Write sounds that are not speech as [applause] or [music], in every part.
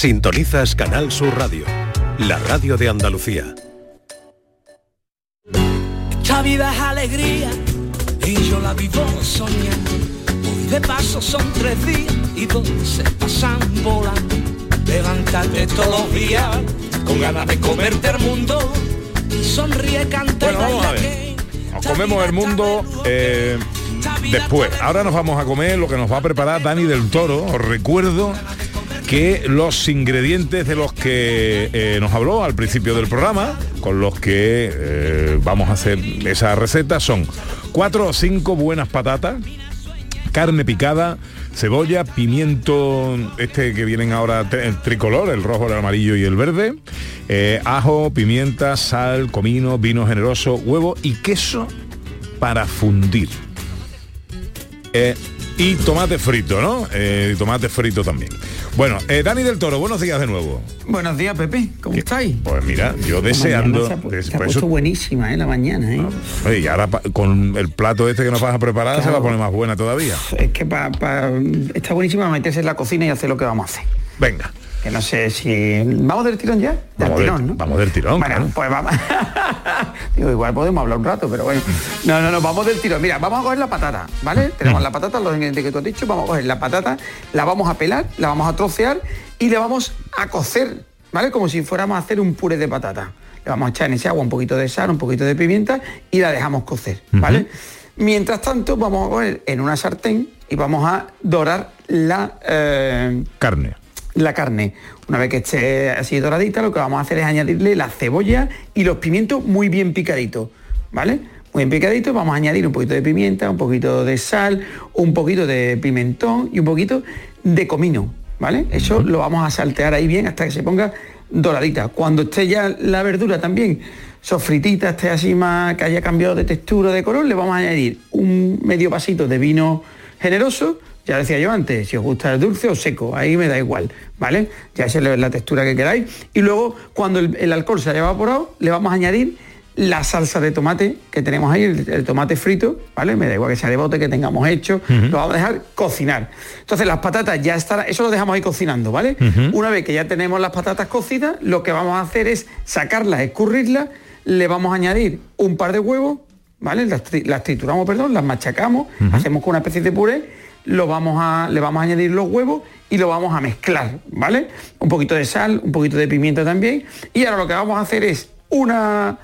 Sintonizas Canal Sur Radio, la radio de Andalucía. Esta vida es alegría y yo la vivo soñando. Hoy de paso son tres días y dos se pasan volando. Levantarte todos los días con ganas de comerte el mundo. Sonríe, canta Bueno, y vamos a ver. Nos comemos el mundo eh, después. Ahora nos vamos a comer lo que nos va a preparar Dani del Toro. Os recuerdo que los ingredientes de los que eh, nos habló al principio del programa, con los que eh, vamos a hacer esa receta, son cuatro o cinco buenas patatas, carne picada, cebolla, pimiento, este que vienen ahora el tricolor, el rojo, el amarillo y el verde, eh, ajo, pimienta, sal, comino, vino generoso, huevo y queso para fundir. Y tomate frito, ¿no? Eh, tomate frito también. Bueno, eh, Dani del Toro, buenos días de nuevo. Buenos días, Pepe. ¿Cómo estáis? Pues mira, yo La deseando... Se ha, pu- des- se ha por puesto eso- buenísima, ¿eh? La mañana, ¿eh? Oye, y ahora con el plato este que nos vas a preparar se va a poner más buena todavía. Es que pa- pa- está buenísima meterse en la cocina y hacer lo que vamos a hacer. Venga. Que no sé si... ¿Vamos del tirón ya? Del Vamos del- tirón, ¿no? vamos del tirón, Bueno, claro. pues vamos... [laughs] Digo, igual podemos hablar un rato, pero bueno. No, no, no, vamos del tirón. Mira, vamos a coger la patata, ¿vale? Tenemos la patata, los ingredientes que tú has dicho, vamos a coger la patata, la vamos a pelar, la vamos a trocear y la vamos a cocer, ¿vale? Como si fuéramos a hacer un puré de patata. Le vamos a echar en ese agua un poquito de sal, un poquito de pimienta y la dejamos cocer, ¿vale? Mientras tanto, vamos a poner en una sartén y vamos a dorar la... eh, Carne. La carne. Una vez que esté así doradita, lo que vamos a hacer es añadirle la cebolla y los pimientos muy bien picaditos, ¿vale? Muy bien picaditos, vamos a añadir un poquito de pimienta, un poquito de sal, un poquito de pimentón y un poquito de comino, ¿vale? Eso lo vamos a saltear ahí bien hasta que se ponga doradita. Cuando esté ya la verdura también sofritita, esté así más, que haya cambiado de textura, de color, le vamos a añadir un medio vasito de vino generoso, ya decía yo antes, si os gusta el dulce o seco, ahí me da igual, ¿vale? Ya esa es la textura que queráis. Y luego, cuando el, el alcohol se haya evaporado, le vamos a añadir la salsa de tomate que tenemos ahí, el, el tomate frito, ¿vale? Me da igual que sea de bote, que tengamos hecho, lo vamos a dejar cocinar. Entonces las patatas ya están, eso lo dejamos ahí cocinando, ¿vale? Una vez que ya tenemos las patatas cocidas, lo que vamos a hacer es sacarlas, escurrirlas, le vamos a añadir un par de huevos, ¿vale? Las, tri- las trituramos, perdón, las machacamos, hacemos con una especie de puré, lo vamos a, le vamos a añadir los huevos y lo vamos a mezclar, ¿vale? Un poquito de sal, un poquito de pimienta también. Y ahora lo que vamos a hacer es una,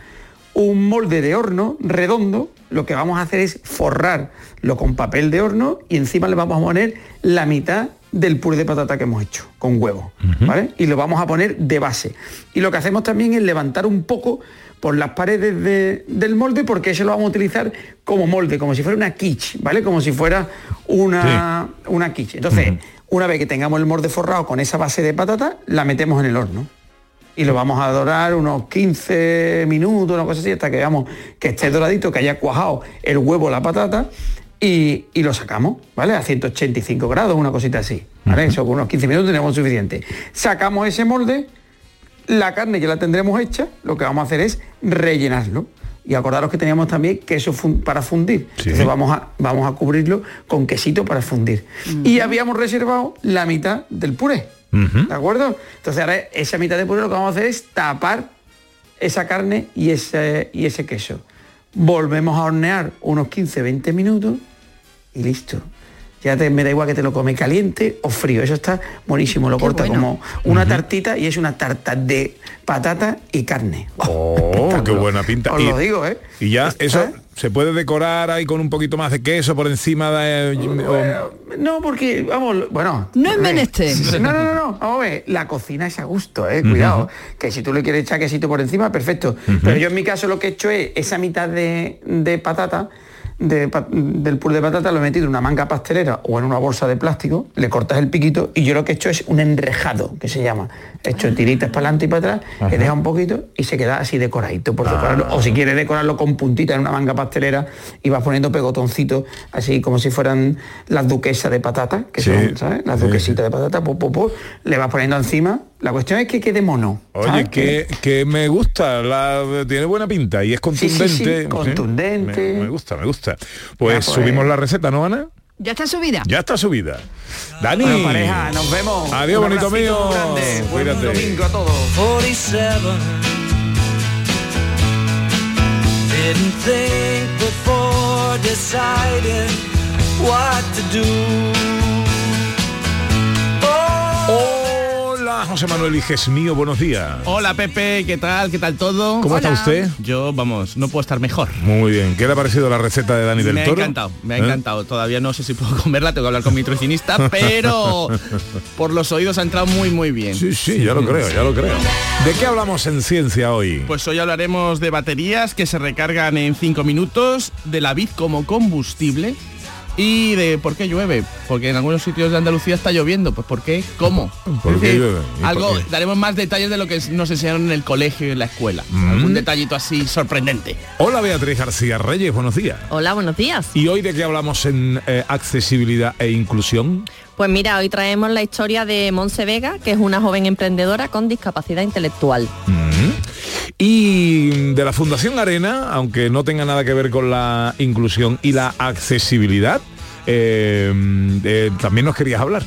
un molde de horno redondo. Lo que vamos a hacer es forrarlo con papel de horno y encima le vamos a poner la mitad del puré de patata que hemos hecho con huevo, ¿vale? Y lo vamos a poner de base. Y lo que hacemos también es levantar un poco por las paredes de- del molde porque eso lo vamos a utilizar como molde, como si fuera una quiche, ¿vale? Como si fuera una, una quiche. Entonces, una vez que tengamos el molde forrado con esa base de patata, la metemos en el horno. Y lo vamos a dorar unos 15 minutos, una cosa así, hasta que veamos que esté doradito, que haya cuajado el huevo, la patata, y, y lo sacamos, ¿vale? A 185 grados, una cosita así. ¿vale? Eso con unos 15 minutos tenemos suficiente. Sacamos ese molde, la carne ya la tendremos hecha, lo que vamos a hacer es rellenarlo. Y acordaros que teníamos también queso fun- para fundir. Entonces vamos a, vamos a cubrirlo con quesito para fundir. Y habíamos reservado la mitad del puré. ¿De acuerdo? Entonces ahora esa mitad de puré lo que vamos a hacer es tapar esa carne y ese, y ese queso. Volvemos a hornear unos 15-20 minutos y listo. Ya te, me da igual que te lo come caliente o frío. Eso está buenísimo. Lo corta como una tartita y es una tarta de patata y carne. Oh, qué buena pinta. Os lo digo, ¿eh? Y ya Está- eso se puede decorar ahí con un poquito más de queso por encima de... o- No, porque, vamos, bueno... No es menester. [laughs] No, no, no, no, vamos a ver, la cocina es a gusto, eh, cuidado. Que si tú le quieres echar quesito por encima, perfecto. Pero yo en mi caso lo que he hecho es esa mitad de, de patata, de del puré de patata, lo he metido en una manga pastelera o en una bolsa de plástico, le cortas el piquito y yo lo que he hecho es un enrejado, que se llama. He hecho tiritas para adelante y para atrás, he dejado un poquito y se queda así decoradito por decorarlo. O si quieres decorarlo con puntita en una manga pastelera y vas poniendo pegotoncitos, así como si fueran las duquesas de patata, que Sí, son, ¿sabes? Las sí, duquesitas de patata, po, po, po, le vas poniendo encima. La cuestión es que quede mono. Oye, que, que me gusta, la, tiene buena pinta y es Sí, sí, sí, contundente. contundente. Me, me gusta, me gusta. Pues Ya, pues. subimos la receta, ¿no, Ana? ¿Ya está subida? Ya está subida. Dani. Bueno, pareja, nos vemos. Adiós, Un bonito mío. grande. Buen Cuídate. domingo a todos. 47 Didn't think before deciding what to do Hola, José Manuel Iges mío, buenos días. Hola Pepe, ¿qué tal? ¿Qué tal todo? ¿Cómo está usted? Yo, vamos, no puedo estar mejor. Muy bien. ¿Qué le ha parecido la receta de Dani del me ha Toro? encantado, me ha ¿Eh? encantado. Todavía no sé si puedo [laughs] comerla, tengo que hablar con mi nutricionista, [laughs] pero por los oídos ha entrado muy muy bien. Sí, sí, ya lo creo, ya lo creo. ¿De qué hablamos en ciencia hoy? Pues hoy hablaremos de baterías que se recargan en 5 minutos, de la vid como combustible y de por qué llueve. Porque en algunos sitios de Andalucía está lloviendo. Pues ¿por qué? ¿Cómo? ¿Por Es qué decir, llueve? ¿Y por Algo, qué? daremos más detalles de lo que nos enseñaron en el colegio y en la escuela. Mm. Algún detallito así sorprendente. Hola Beatriz García Reyes, buenos días. Hola, buenos días. ¿Y hoy de qué hablamos en eh, accesibilidad e inclusión? Pues mira, hoy traemos la historia de Monse Vega, que es una joven emprendedora con discapacidad intelectual. Mm. Y de la Fundación Arena, aunque no tenga nada que ver con la inclusión y la accesibilidad, eh, eh, también nos querías hablar.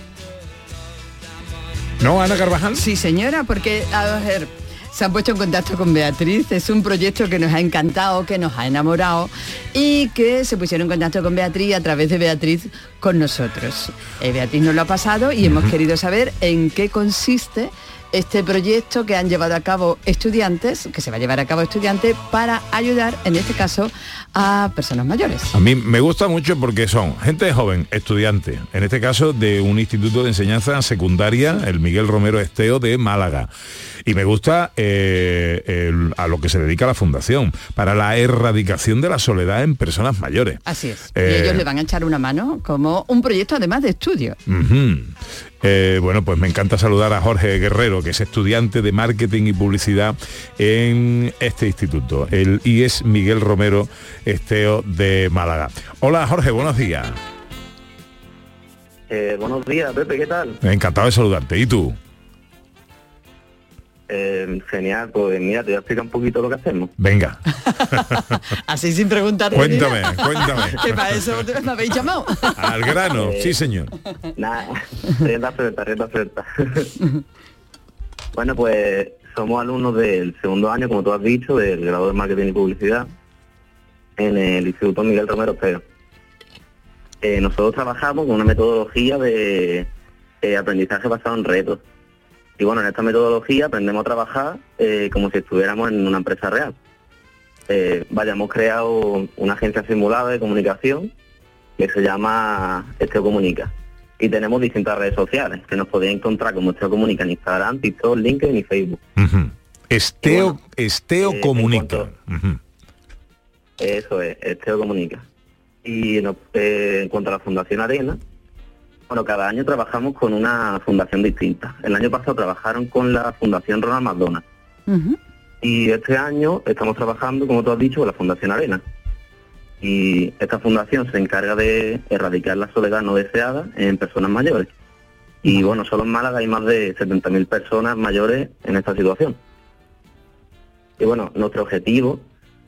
¿No, Ana Carvajal? Sí, señora, porque, a ver, se han puesto en contacto con Beatriz, es un proyecto que nos ha encantado, que nos ha enamorado y que se pusieron en contacto con Beatriz a través de Beatriz con nosotros. Eh, Beatriz nos lo ha pasado y hemos querido saber en qué consiste este proyecto que han llevado a cabo estudiantes, que se va a llevar a cabo estudiantes para ayudar, en este caso, a personas mayores. A mí me gusta mucho porque son gente joven, estudiante, en este caso de un instituto de enseñanza secundaria, el Miguel Romero Esteo de Málaga. Y me gusta eh, el- a lo que se dedica la fundación, para la erradicación de la soledad en personas mayores. Así es. Eh, Y ellos le van a echar una mano como un proyecto además de estudio. Eh, bueno, pues me encanta saludar a Jorge Guerrero, que es estudiante de marketing y publicidad en este instituto, el IES Miguel Romero Esteo de Málaga. Hola Jorge, buenos días. Eh, buenos días, Pepe, ¿qué tal? Encantado de saludarte. ¿Y tú? Eh, genial, pues mira, te voy a explicar un poquito lo que hacemos. Venga, [laughs] Así sin preguntar. cuéntame, cuéntame. [laughs] Que para eso me habéis llamado. [laughs] Al grano, sí señor. Nada, rienda suelta, rienda suelta. bueno, pues somos alumnos del segundo año, como tú has dicho, del grado de Marketing y Publicidad en el Instituto Miguel Romero Pérez. Eh, nosotros trabajamos con una metodología de eh, aprendizaje basado en retos. Y bueno, en esta metodología aprendemos a trabajar eh, como si estuviéramos en una empresa real. Eh, vaya, hemos creado una agencia simulada de comunicación que se llama Esteo Comunica. Y tenemos distintas redes sociales que nos podéis encontrar como Esteo Comunica en Instagram, TikTok, LinkedIn y Facebook. Ujú. Esteo, Y bueno, Esteo eh, comunica. cuanto-. Eso es, Esteo Comunica. Y eh, en cuanto a la Fundación Arena, bueno, cada año trabajamos con una fundación distinta. El año pasado trabajaron con la Fundación Ronald McDonald. Y este año estamos trabajando, como tú has dicho, con la Fundación Arena. Y esta fundación se encarga de erradicar la soledad no deseada en personas mayores. Y bueno, solo en Málaga hay más de 70.000 personas mayores en esta situación. Y bueno, nuestro objetivo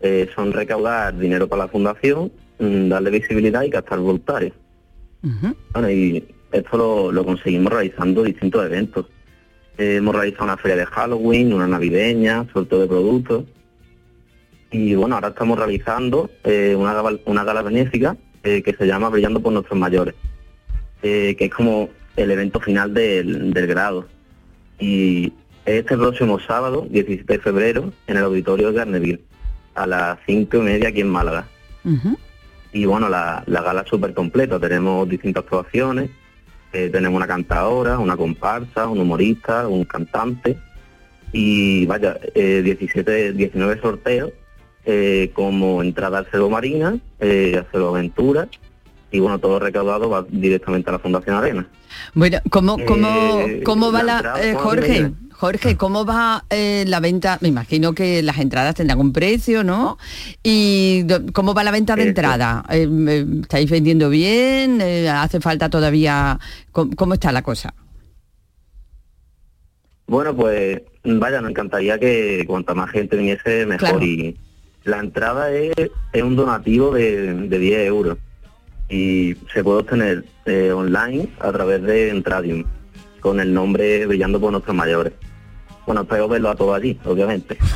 eh, son recaudar dinero para la fundación, mm, darle visibilidad y captar voluntarios. Bueno, y esto lo, lo conseguimos realizando distintos eventos. Eh, hemos realizado una feria de Halloween, una navideña, sorteo de productos. Y bueno, ahora estamos realizando eh, una, gala, una gala benéfica eh, que se llama Brillando por nuestros mayores, que es como el evento final del, del grado. Y este próximo sábado, 17 de febrero, en el auditorio de Garneville, a las cinco y media aquí en Málaga. Y bueno, la, la gala es súper completa, tenemos distintas actuaciones, eh, tenemos una cantadora, una comparsa, un humorista, un cantante. Y vaya, eh, 17, 19 sorteos eh, como entrada al Cero Marina, eh, a Aventura. Y bueno, todo recaudado va directamente a la Fundación Arena. Bueno, ¿cómo, cómo, Eh, cómo va la eh, ¿cómo Jorge? Jorge, ¿cómo va eh, la venta? Me imagino que las entradas tendrán un precio, ¿no? ¿Y cómo va la venta de Eso. entrada? Eh, eh, ¿Estáis vendiendo bien? Eh, ¿Hace falta todavía...? ¿Cómo, cómo está la cosa? Bueno, pues vaya, nos encantaría que cuanta más gente viniese mejor Claro. y la entrada es, es un donativo de, de 10 euros y se puede obtener eh, online a través de Entradium, con el nombre Brillando por nuestros mayores. Bueno, espero verlo a todos allí, obviamente. [laughs]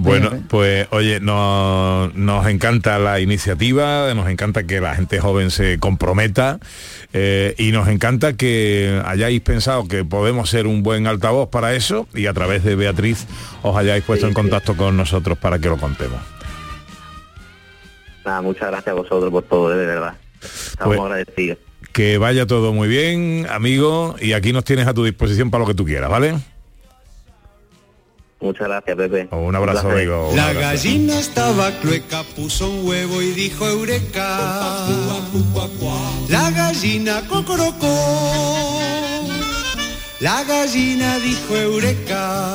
Bueno, pues oye, nos, nos encanta la iniciativa, nos encanta que la gente joven se comprometa eh, y nos encanta que hayáis pensado que podemos ser un buen altavoz para eso y a través de Beatriz os hayáis puesto en contacto con nosotros para que lo contemos. Nada, muchas gracias a vosotros por todo, de verdad. Estamos Pues- agradecidos. Que vaya todo muy bien, amigo, y aquí nos tienes a tu disposición para lo que tú quieras, ¿vale? Muchas gracias, Pepe. Un abrazo, amigo. un La abrazo. gallina estaba clueca, puso un huevo y dijo eureka. La gallina cocorocó. La gallina dijo eureka.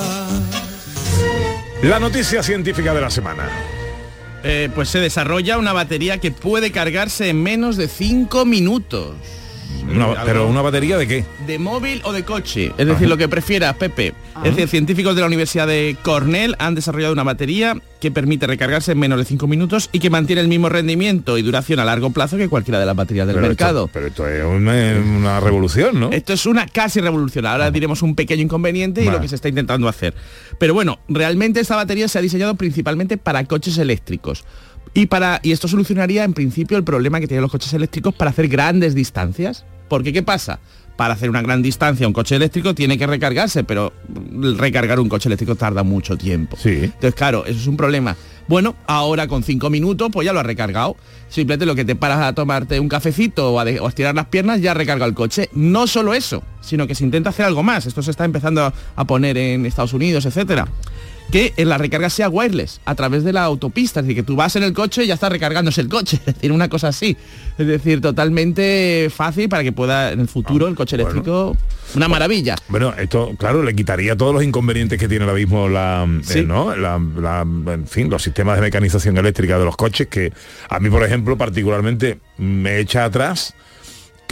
La noticia científica de la semana. Eh, pues se desarrolla una batería que puede cargarse en menos de 5 minutos. Una- pero una batería de qué? de móvil o de coche, es decir, lo que prefieras, Pepe. Es decir, científicos de la Universidad de Cornell han desarrollado una batería que permite recargarse en menos de 5 minutos y que mantiene el mismo rendimiento y duración a largo plazo que cualquiera de las baterías del Pero mercado. Esto, pero esto es una, una revolución, ¿no? Esto es una casi revolución. Ahora diremos un pequeño inconveniente y Vale. lo que se está intentando hacer. Pero bueno, realmente esta batería se ha diseñado principalmente para coches eléctricos. Y, para, y esto solucionaría en principio el problema que tienen los coches eléctricos para hacer grandes distancias. Porque ¿qué pasa? Para hacer una gran distancia un coche eléctrico tiene que recargarse, pero recargar un coche eléctrico tarda mucho tiempo. Sí. Entonces, claro, eso es un problema. Bueno, ahora con cinco minutos, pues ya lo has recargado. Simplemente lo que te paras a tomarte un cafecito o a, de- o a estirar las piernas, ya has recargado el coche. No solo eso, sino que se intenta hacer algo más. Esto se está empezando a, a poner en Estados Unidos, etcétera. Que en la recarga sea wireless, a través de la autopista. Es decir, que tú vas en el coche y ya está recargándose el coche. [laughs] Es decir, una cosa así. Es decir, totalmente fácil para que pueda en el futuro el coche bueno. eléctrico... Una maravilla. Bueno, esto, claro, le quitaría todos los inconvenientes que tiene ahora mismo la, eh. ¿no? La- la- en fin, los sistemas de mecanización eléctrica de los coches, que a mí, por ejemplo, particularmente me echa atrás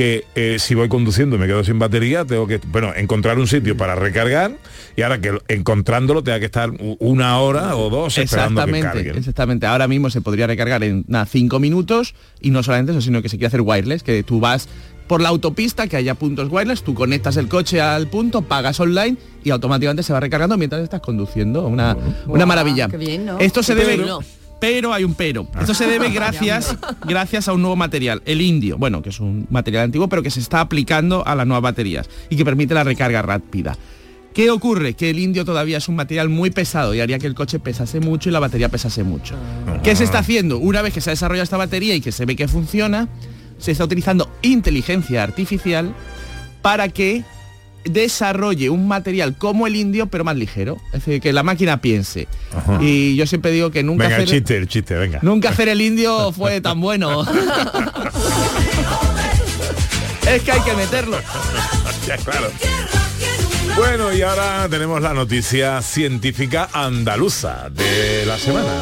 que eh, si voy conduciendo y me quedo sin batería, tengo que, bueno, encontrar un sitio para recargar y ahora que encontrándolo tenga que estar una hora o dos esperando que Exactamente, cargue. exactamente. Ahora mismo se podría recargar en nada, cinco minutos y no solamente eso, sino que se quiere hacer wireless, que tú vas por la autopista, que haya puntos wireless, tú conectas el coche al punto, pagas online y automáticamente se va recargando mientras estás conduciendo. Una, una maravilla. qué bien, ¿no? Esto se debe... Pero- Pero hay un pero. Esto se debe [laughs] gracias, gracias a un nuevo material, el indio, bueno, que es un material antiguo, pero que se está aplicando a las nuevas baterías y que permite la recarga rápida. ¿Qué ocurre? Que el indio todavía es un material muy pesado y haría que el coche pesase mucho y la batería pesase mucho. ¿Qué se está haciendo? Una vez que se ha desarrollado esta batería y que se ve que funciona, se está utilizando inteligencia artificial para que desarrolle un material como el indio pero más ligero. Es decir, que la máquina piense. Ajá. Y yo siempre digo que nunca Venga, el hacer, chiste, el chiste, venga. nunca hacer el indio fue tan bueno. [laughs] es que hay que meterlo. [laughs] Ya, claro. Bueno, y ahora tenemos la noticia científica andaluza de la semana.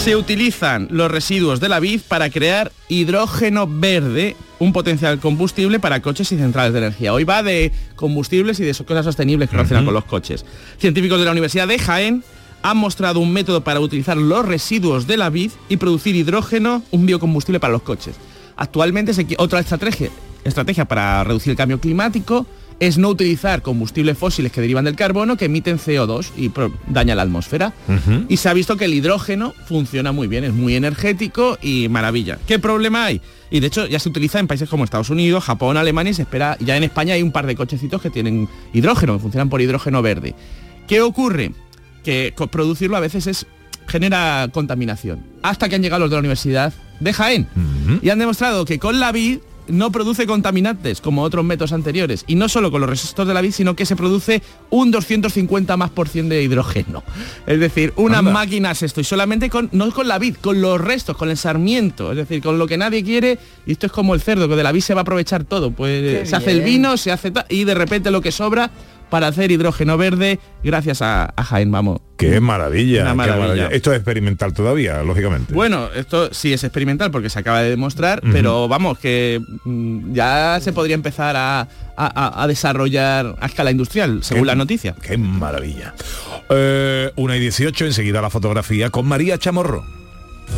Se utilizan los residuos de la vid para crear hidrógeno verde, un potencial combustible para coches y centrales de energía. Hoy va de combustibles y de cosas sostenibles que relacionan con los coches. Científicos de la Universidad de Jaén han mostrado un método para utilizar los residuos de la vid y producir hidrógeno, un biocombustible para los coches. Actualmente se otra estrategia, estrategia para reducir el cambio climático es no utilizar combustibles fósiles que derivan del carbono que emiten CO2 y daña la atmósfera. Y se ha visto que el hidrógeno funciona muy bien, es muy energético y maravilla. ¿Qué problema hay? Y de hecho ya se utiliza en países como Estados Unidos, Japón, Alemania y se espera, ya en España hay un par de cochecitos que tienen hidrógeno, que funcionan por hidrógeno verde. ¿Qué ocurre? Que producirlo a veces es genera contaminación. Hasta que han llegado los de la Universidad de Jaén. Y han demostrado que con la vid no produce contaminantes como otros métodos anteriores. Y no solo con los restos de la vid, sino que se produce un 250 más por cien de hidrógeno. Es decir, unas Anda. máquinas esto. Y solamente con, no con la vid, con los restos, con el sarmiento. Es decir, con lo que nadie quiere. Y esto es como el cerdo, que de la vid se va a aprovechar todo. Pues Qué se hace el vino, se hace y de repente lo que sobra para hacer hidrógeno verde gracias a, a Jaén, vamos. Qué maravilla, Una qué maravilla. maravilla. Esto es experimental todavía, lógicamente. Bueno, esto sí es experimental porque se acaba de demostrar, pero vamos, que mm, ya se podría empezar a, a- a- a desarrollar a escala industrial, según Qué- la noticia. Qué maravilla. Eh, una y 18, enseguida la fotografía con María Chamorro.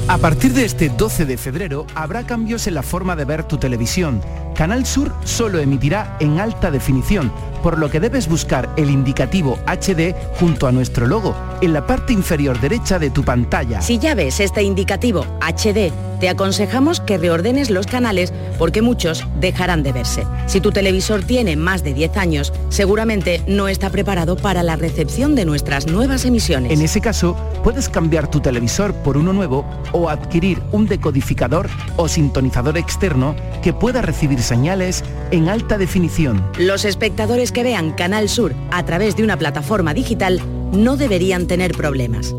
A partir de este 12 de febrero habrá cambios en la forma de ver tu televisión. Canal Sur solo emitirá en alta definición, por lo que debes buscar el indicativo HD junto a nuestro logo en la parte inferior derecha de tu pantalla. Si ya ves este indicativo HD, te aconsejamos que reordenes los canales porque muchos dejarán de verse. Si tu televisor tiene más de 10 años, seguramente no está preparado para la recepción de nuestras nuevas emisiones. En ese caso, puedes cambiar tu televisor por uno nuevo o adquirir un decodificador o sintonizador externo que pueda recibir señales en alta definición. Los espectadores que vean Canal Sur a través de una plataforma digital no deberían tener problemas.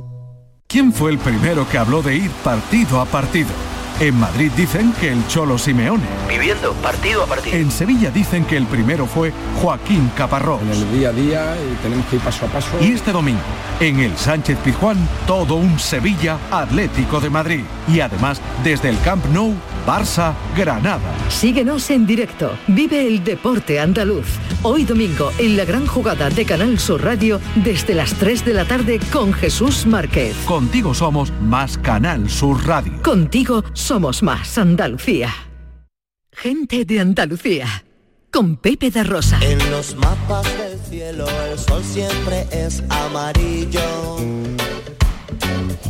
¿Quién fue el primero que habló de ir partido a partido? En Madrid dicen que el Cholo Simeone. Viviendo partido a partido. En Sevilla dicen que el primero fue Joaquín Caparrós. En el día a día y tenemos que ir paso a paso. Y este domingo, en el Sánchez Pizjuán, todo un Sevilla Atlético de Madrid. Y además, desde el Camp Nou, Barça, Granada. Síguenos en directo. Vive el deporte andaluz. Hoy domingo en la gran jugada de Canal Sur Radio desde las 3 de la tarde con Jesús Márquez. Contigo somos más Canal Sur Radio. Contigo somos más Andalucía. Gente de Andalucía. Con Pepe da Rosa. En los mapas del cielo el sol siempre es amarillo.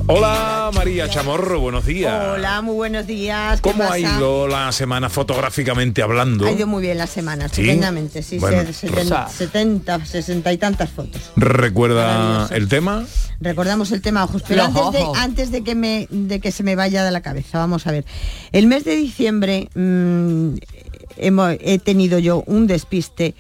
Hola María Chamorro, buenos días. Hola, muy buenos días. ¿Qué ¿Cómo ha ido la semana fotográficamente hablando? Ha ido muy bien la semana, ¿Sí? estupendamente. Sí, Bueno, se- Rosa. 70, 60 y tantas fotos. ¿Recuerda el tema? Recordamos el tema ojos, pero antes, de, ojos. antes de que me de que se me vaya de la cabeza, vamos a ver. El mes de diciembre mm, hemo- he tenido yo un despiste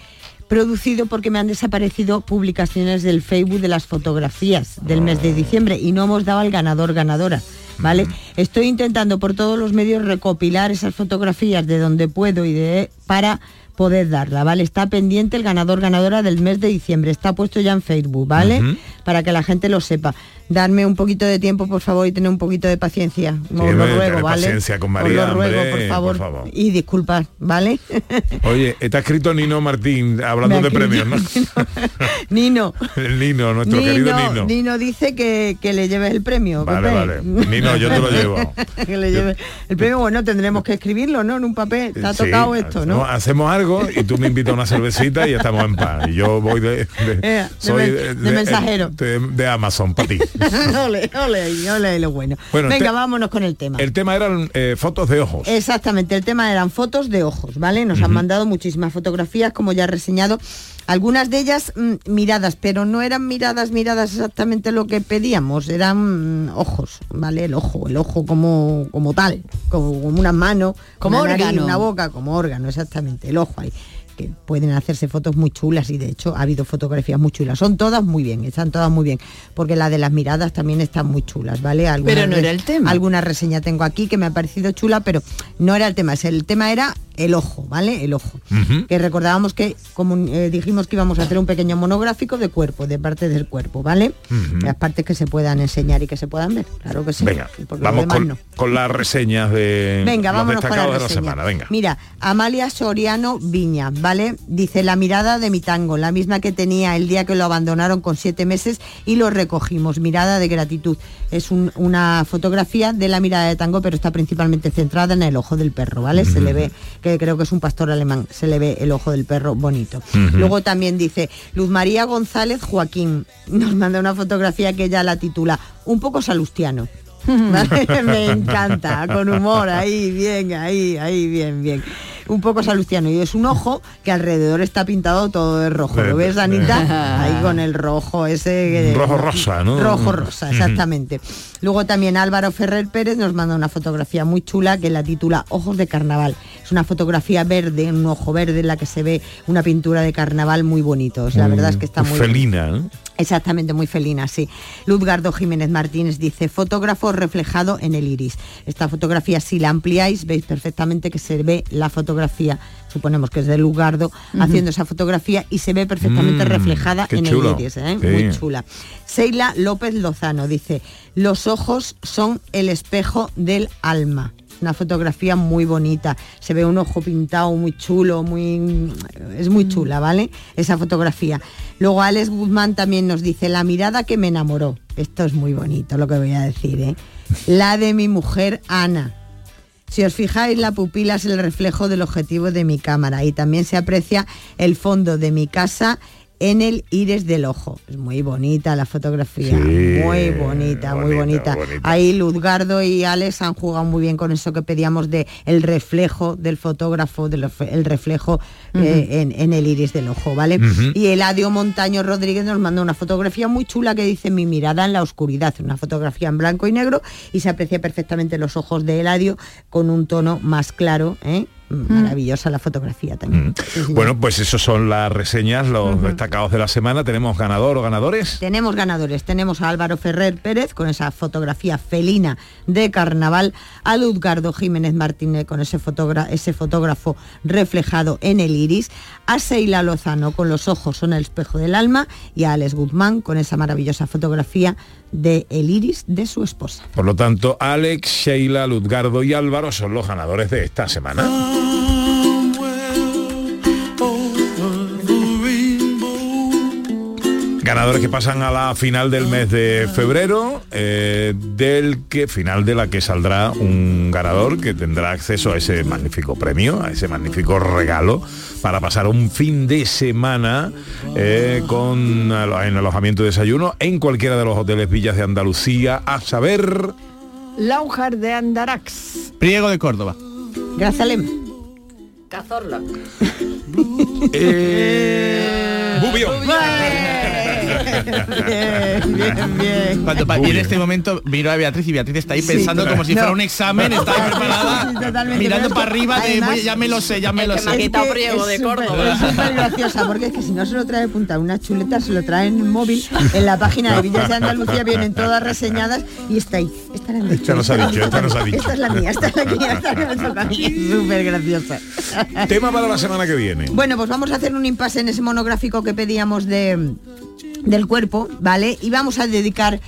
producido porque me han desaparecido publicaciones del Facebook de las fotografías del mes de diciembre y no hemos dado al ganador ganadora. ¿Vale? Estoy intentando por todos los medios recopilar esas fotografías de donde puedo y de para poder darla, ¿vale? Está pendiente el ganador ganadora del mes de diciembre, está puesto ya en Facebook, ¿vale? Para que la gente lo sepa. Darme un poquito de tiempo, por favor, y tener un poquito de paciencia. Os lo ruego, ¿vale? paciencia con Os María, lo ruego, hombre, por favor. por favor. Y disculpad, ¿vale? [laughs] Oye, está escrito Nino Martín hablando de premios, ¿no? [laughs] [laughs] Nino, El Nino, nuestro querido Nino. Nino dice que, que le lleves el premio. Vale, vale. Nino, yo te lo llevo. que le lleve el premio, bueno, tendremos que escribirlo, ¿no? En un papel. Te ha Sí, tocado esto, ¿no? Hacemos algo y tú me invitas a una cervecita y estamos en paz. Y yo voy de, de- Eh, soy de mensajero. De Amazon para ti. [laughs] ole, ole, ole, lo bueno. Bueno, Venga, vámonos con el tema. El tema eran eh, fotos de ojos. Exactamente, el tema eran fotos de ojos, ¿vale? Nos han mandado muchísimas fotografías, como ya he reseñado. Algunas de ellas mm, miradas, pero no eran miradas, miradas exactamente lo que pedíamos, eran mm, ojos, ¿vale? El ojo, el ojo como, como tal, como, como una mano, Como una nariz, órgano. una boca, como órgano, exactamente, el ojo ahí que pueden hacerse fotos muy chulas y de hecho ha habido fotografías muy chulas. Son todas muy bien, están todas muy bien, porque la de las miradas también están muy chulas, ¿vale? Algunas Pero no era el tema. Alguna reseña tengo aquí que me ha parecido chula, pero no era el tema. es El tema era el ojo, ¿vale? El ojo. Que recordábamos que, como eh, dijimos que íbamos a hacer un pequeño monográfico de cuerpo, de partes del cuerpo, ¿vale? Las partes que se puedan enseñar y que se puedan ver, claro que sí. Venga, vamos demás con, no. con las reseñas de Venga, los vámonos con la de la semana. Venga. Mira, Amalia Soriano Viña, ¿vale? Dice la mirada de mi tango, la misma que tenía el día que lo abandonaron con siete meses y lo recogimos. Mirada de gratitud. Es un- una fotografía de la mirada de tango, pero está principalmente centrada en el ojo del perro, ¿vale? Se le ve, que creo que es un pastor alemán, se le ve el ojo del perro bonito. Luego también dice Luz María González Joaquín. Nos manda una fotografía que ella la titula Un poco salustiano. [laughs] Me encanta, con humor, ahí, bien, ahí, ahí, bien, bien. Un poco salustiano y es un ojo que alrededor está pintado todo de rojo. ¿Lo ves, Anita? Ahí con el rojo ese. Rojo rosa, ¿no? Rojo rosa, exactamente. Luego también Álvaro Ferrer Pérez nos manda una fotografía muy chula que la titula Ojos de Carnaval. Es una fotografía verde, un ojo verde en la que se ve una pintura de carnaval muy bonito. O sea, la verdad es que está muy Felina, ¿no? Exactamente, muy felina, sí. Luzgardo Jiménez Martínez dice, fotógrafo reflejado en el iris. Esta fotografía, si la ampliáis, veis perfectamente que se ve la fotografía, suponemos que es de Luzgardo, haciendo esa fotografía y se ve perfectamente Mm, reflejada en chulo. el iris. ¿eh? Sí. Muy chula. Seila López Lozano dice, los ojos son el espejo del alma. Una fotografía muy bonita. Se ve un ojo pintado muy chulo, muy es muy chula, ¿vale? Esa fotografía. Luego Alex Guzmán también nos dice la mirada que me enamoró. Esto es muy bonito lo que voy a decir, ¿eh? [laughs] La de mi mujer Ana. Si os fijáis, la pupila es el reflejo del objetivo de mi cámara y también se aprecia el fondo de mi casa en el iris del ojo. Es muy bonita la fotografía, Sí, muy bonita, muy bonita. Ahí Luzgardo y Alex han jugado muy bien con eso que pedíamos de el reflejo del fotógrafo, del el reflejo eh, en, en el iris del ojo, ¿vale? Ujú. Y Eladio Montaño Rodríguez nos mandó una fotografía muy chula que dice mi mirada en la oscuridad, una fotografía en blanco y negro y se aprecia perfectamente los ojos de Eladio con un tono más claro, ¿eh? Maravillosa la fotografía también. Sí, sí. Bueno, pues esos son las reseñas, los destacados de la semana. ¿Tenemos ganador o ganadores? Tenemos ganadores, tenemos a Álvaro Ferrer Pérez con esa fotografía felina de carnaval, a Luzgardo Jiménez Martínez con ese, ese fotógrafo reflejado en el iris, a Seila Lozano con los ojos son el espejo del alma y a Alex Guzmán con esa maravillosa fotografía de el iris de su esposa. Por lo tanto, Alex, Sheila, Luzgardo y Álvaro son los ganadores de esta semana. Ganadores que pasan a la final del mes de febrero, eh, del que final de la que saldrá un ganador que tendrá acceso a ese magnífico premio, a ese magnífico regalo para pasar un fin de semana eh, con en alojamiento y desayuno en cualquiera de los hoteles villas de Andalucía, a saber Laujar de Andarax. Priego de Córdoba. Gracias, Lem. Cazorla. Bubión. Bien, bien, bien. Cuando y en este momento miro a Beatriz y Beatriz está ahí Sí. pensando como si No. fuera un examen, está ahí preparada, Sí, mirando para arriba de además- "Voy, ya me lo sé, ya me lo sé. Es que es súper- Es súper graciosa, porque es que si no se lo trae apuntar una chuleta, se lo trae en el móvil, en la página de Villas de Andalucía vienen todas reseñadas y está ahí. Esta la Esta nos ha dicho, me esta nos ha dicho. Esta es la mía, esta es la mía, esta no me toca a mí. Es súper graciosa. tema para la semana que viene. Bueno, pues vamos a hacer un impasse en ese monográfico que pedíamos de, del cuerpo, ¿vale? Y vamos a dedicar,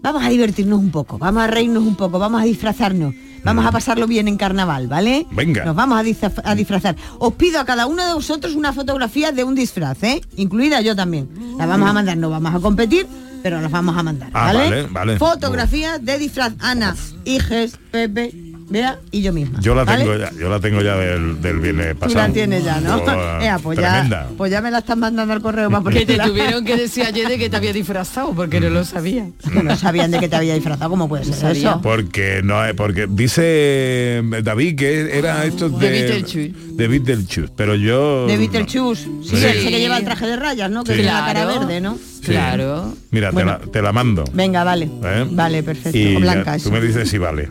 vamos a divertirnos un poco, vamos a reírnos un poco, vamos a disfrazarnos. Vamos a pasarlo bien en carnaval, ¿vale? Venga. Nos vamos a, a disfrazar. Os pido a cada uno de vosotros una fotografía de un disfraz, ¿eh? Incluida yo también. La vamos a mandar, no vamos a competir, pero las vamos a mandar, Ah, ¿vale? vale, vale. Fotografía de disfraz. Ana, Iges, Pepe, Bea y yo misma. Yo la ¿vale? tengo ya, yo la tengo ya del, del viernes Tú pasado. la tienes ya, ¿no? Oh, [laughs] Ea, pues, ya, pues me la están mandando al correo para [laughs] Que te tuvieron que decir ayer de que te había disfrazado porque no lo sabía. Que no sabían de que te había disfrazado, ¿cómo puede ser sabía. eso? Porque no es porque dice David que era esto de De Beetlejuice. de Beetlejuice, pero yo De Beetlejuice. Sí, Sí. ese que lleva el traje de rayas, ¿no? Que Sí. tiene la cara verde, ¿no? Sí. Mira, Bueno. te, la, te la mando. Venga, vale. ¿eh? Vale, perfecto. Y O blanca, ya, eso. tú me dices si vale.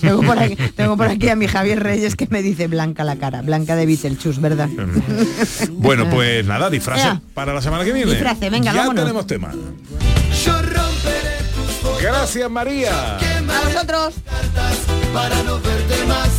Tengo por, aquí, [laughs] tengo por aquí a mi Javier Reyes que me dice blanca la cara, blanca de Beetlejuice, ¿verdad? [laughs] Bueno, pues nada, disfrace Ea. para la semana que viene. Disfrace, venga, ya vámonos. tenemos tema. Gracias, María. A vosotros. para no verte más,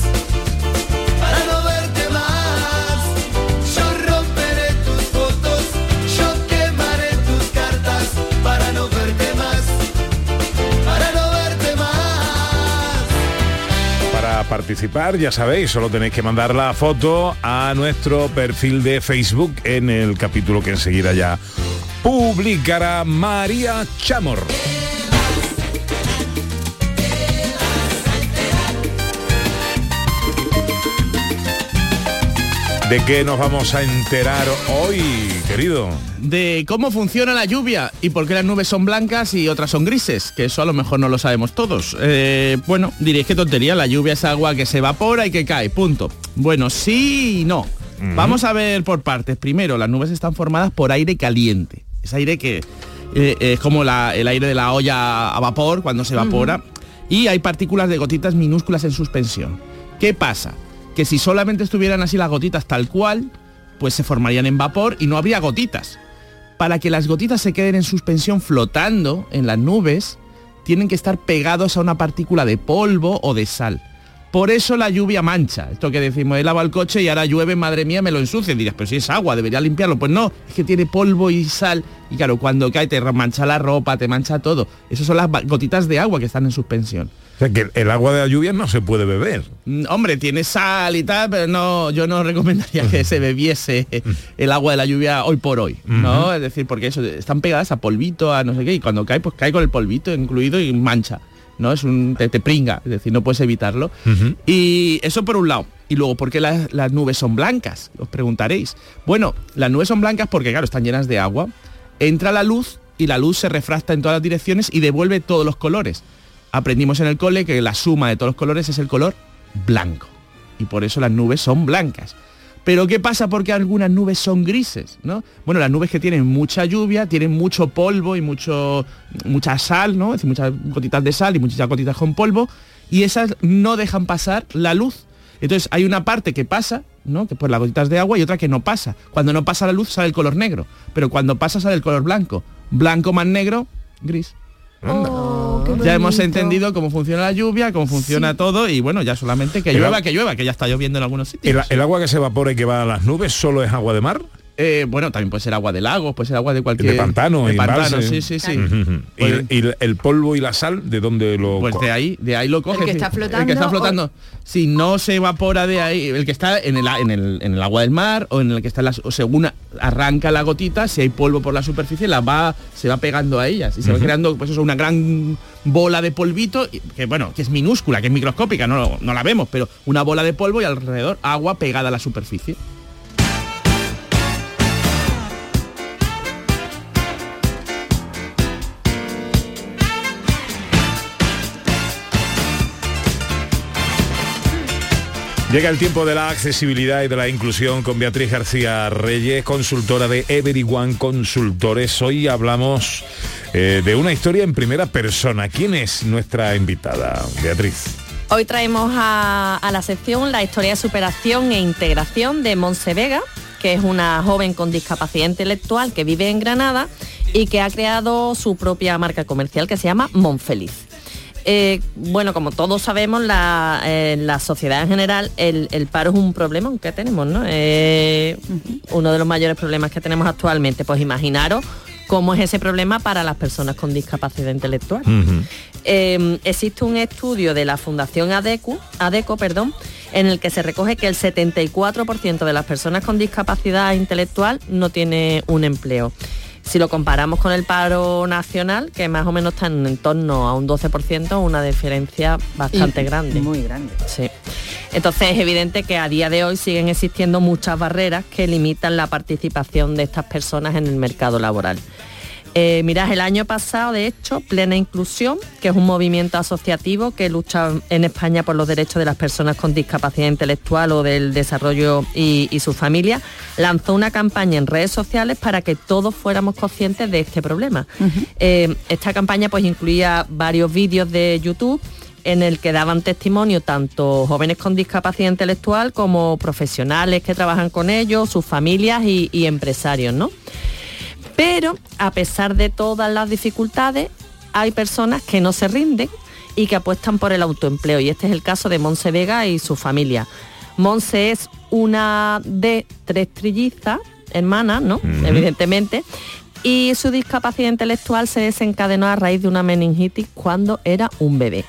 participar, ya sabéis, solo tenéis que mandar la foto a nuestro perfil de Facebook en el capítulo que enseguida ya publicará María Chamor. ¿De qué nos vamos a enterar hoy, querido? de cómo funciona la lluvia y por qué las nubes son blancas y otras son grises, que eso a lo mejor no lo sabemos todos. Eh, bueno, diréis que tontería, la lluvia es agua que se evapora y que cae, punto. Bueno, sí y no. Vamos a ver por partes. Primero, las nubes están formadas por aire caliente. Es aire que eh, es como la- el aire de la olla a vapor cuando se evapora. Y hay partículas de gotitas minúsculas en suspensión. ¿Qué pasa? Que si solamente estuvieran así las gotitas tal cual, pues se formarían en vapor y no habría gotitas. para que las gotitas se queden en suspensión flotando en las nubes, tienen que estar pegados a una partícula de polvo o de sal. Por eso la lluvia mancha. Esto que decimos, he lavado el coche y ahora llueve, madre mía, me lo ensucia. Y dirás, pero si es agua, debería limpiarlo. Pues no, es que tiene polvo y sal. Y claro, cuando cae te mancha la ropa, te mancha todo. Esas son las gotitas de agua que están en suspensión. O sea, que el agua de la lluvia no se puede beber. Mm, Hombre, tiene sal y tal, pero no, yo no recomendaría que se bebiese el agua de la lluvia hoy por hoy, ¿no? Es decir, porque eso, están pegadas a polvito, a no sé qué, y cuando cae, pues cae con el polvito incluido y mancha, ¿no? Es un, te, te pringa, es decir, no puedes evitarlo. Y eso por un lado. Y luego, ¿por qué las, las nubes son blancas? Os preguntaréis. Bueno, las nubes son blancas porque, claro, están llenas de agua. Entra la luz y la luz se refracta en todas las direcciones y devuelve todos los colores. Aprendimos en el cole que la suma de todos los colores es el color blanco. Y por eso las nubes son blancas. Pero ¿qué pasa porque algunas nubes son grises? ¿no? Bueno, las nubes que tienen mucha lluvia, tienen mucho polvo y mucho, mucha sal, ¿no? Es decir, muchas gotitas de sal y muchas gotitas con polvo, y esas no dejan pasar la luz. Entonces hay una parte que pasa, ¿no? Que por las gotitas de agua y otra que no pasa. Cuando no pasa la luz sale el color negro, pero cuando pasa sale el color blanco. Blanco más negro, gris. Ya hemos entendido cómo funciona la lluvia, cómo funciona todo y bueno, ya solamente que El llueva, que llueva, que ya está lloviendo en algunos sitios. ¿El, el agua que se evapora y que va a las nubes solo es agua de mar? Eh, bueno, también puede ser agua de lagos, puede ser agua de cualquier... de pantano, de y pantano, sí, sí, sí. Y, y el polvo y la sal, ¿de dónde lo Pues de ahí, de ahí lo coge. que está. El flotando que está o- flotando. Si no se evapora de ahí, el que está en el, en el, en el agua del mar o en el que está en las, o según arranca la gotita, si hay polvo por la superficie, la va, se va pegando a ellas y se va creando pues eso, una gran bola de polvito, que bueno, que es minúscula, que es microscópica, no, no la vemos, pero una bola de polvo y alrededor agua pegada a la superficie. Llega el tiempo de la accesibilidad y de la inclusión con Beatriz García Reyes, consultora de Everyone Consultores. Hoy hablamos eh, de una historia en primera persona. ¿Quién es nuestra invitada, Beatriz? Hoy traemos a, a la sección la historia de superación e integración de Monse Vega, que es una joven con discapacidad intelectual que vive en Granada y que ha creado su propia marca comercial que se llama Monfeliz. Eh, bueno, como todos sabemos, la, eh, la sociedad en general, el, el paro es un problema que tenemos, ¿no? Eh, Uno de los mayores problemas que tenemos actualmente. Pues imaginaros cómo es ese problema para las personas con discapacidad intelectual. Eh, existe un estudio de la Fundación ADECO, ADECO perdón, en el que se recoge que el 74% de las personas con discapacidad intelectual no tiene un empleo. Si lo comparamos con el paro nacional, que más o menos está en, torno a un 12%, una diferencia bastante Y grande. muy grande. Sí. Entonces es evidente que a día de hoy siguen existiendo muchas barreras que limitan la participación de estas personas en el mercado laboral. Eh, mirad, el año pasado, de hecho, Plena Inclusión, que es un movimiento asociativo que lucha en España por los derechos de las personas con discapacidad intelectual o del desarrollo y, y su familia, lanzó una campaña en redes sociales para que todos fuéramos conscientes de este problema. Eh, esta campaña pues incluía varios vídeos de YouTube en el que daban testimonio tanto jóvenes con discapacidad intelectual como profesionales que trabajan con ellos, sus familias y, y empresarios, ¿no? Pero a pesar de todas las dificultades, hay personas que no se rinden y que apuestan por el autoempleo. Y este es el caso de Monse Vega y su familia. Monse es una de tres trillizas, hermanas, ¿no? Evidentemente. Y su discapacidad intelectual se desencadenó a raíz de una meningitis cuando era un bebé.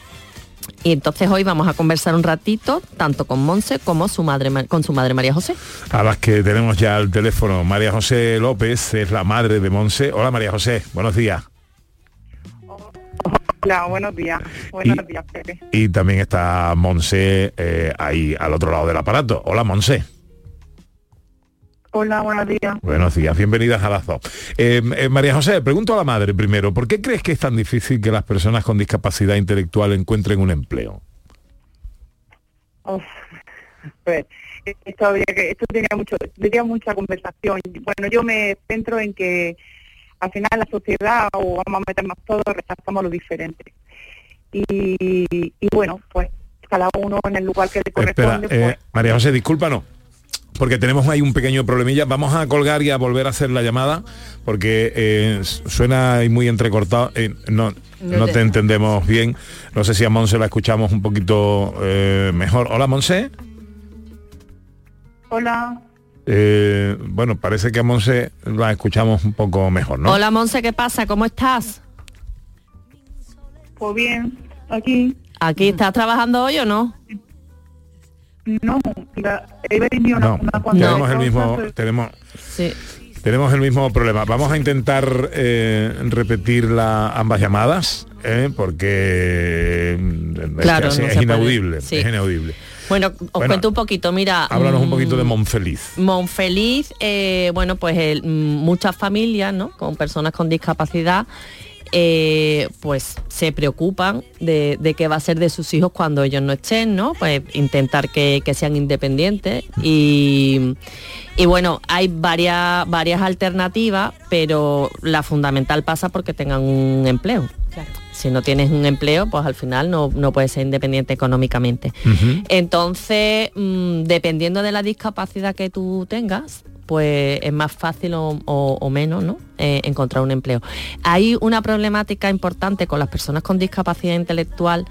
Y entonces hoy vamos a conversar un ratito, tanto con Monse como su madre, Ma- con su madre María José. A las que tenemos ya al teléfono. María José López es la madre de Monse. Hola María José, buenos días. Hola, buenos días. Buenos Y- días, Pepe. Y también está Monse eh, ahí al otro lado del aparato. Hola Monse. Hola, buenos días. Buenos días, bienvenidas a las dos. Eh, eh, María José, pregunto a la madre primero, ¿por qué crees que es tan difícil que las personas con discapacidad intelectual encuentren un empleo? Pues, esto, habría que, esto tenía mucho, tenía mucha conversación. Bueno, yo me centro en que al final la sociedad, o vamos a meternos todos, rechazamos lo diferente. Y, y bueno, pues cada uno en el lugar que le Espera, corresponde, eh, pues, María José, discúlpanos. Porque tenemos ahí un pequeño problemilla. Vamos a colgar y a volver a hacer la llamada, porque eh, suena muy entrecortado. Eh, no, No te entendemos bien. No sé si a Monse la escuchamos un poquito eh, mejor. Hola, Monse. Hola. Eh, bueno, parece que a Monse la escuchamos un poco mejor, ¿no? Hola Monse, ¿qué pasa? ¿Cómo estás? Pues bien, aquí. ¿Aquí estás trabajando hoy o no? No, la- he venido una, No, una tenemos el mismo, tenemos, Sí. tenemos el mismo problema. Vamos a intentar eh, repetir la, ambas llamadas, ¿eh? porque es, Claro, no es inaudible, Sí. es inaudible. Bueno, os Bueno, cuento un poquito, mira. Háblanos un mm, poquito de Monfeliz. Monfeliz, eh, bueno, pues el- mm, muchas familias, ¿no? Con personas con discapacidad, eh, pues se preocupan de, de qué va a ser de sus hijos cuando ellos no estén, ¿no? Pues intentar que, que sean independientes y, y bueno, hay varias, varias alternativas, pero la fundamental pasa porque tengan un empleo. Si no tienes un empleo, pues al final no, no puedes ser independiente económicamente. Entonces, mm, dependiendo de la discapacidad que tú tengas, pues es más fácil o, o- o menos ¿no? Eh, encontrar un empleo. Hay una problemática importante con las personas con discapacidad intelectual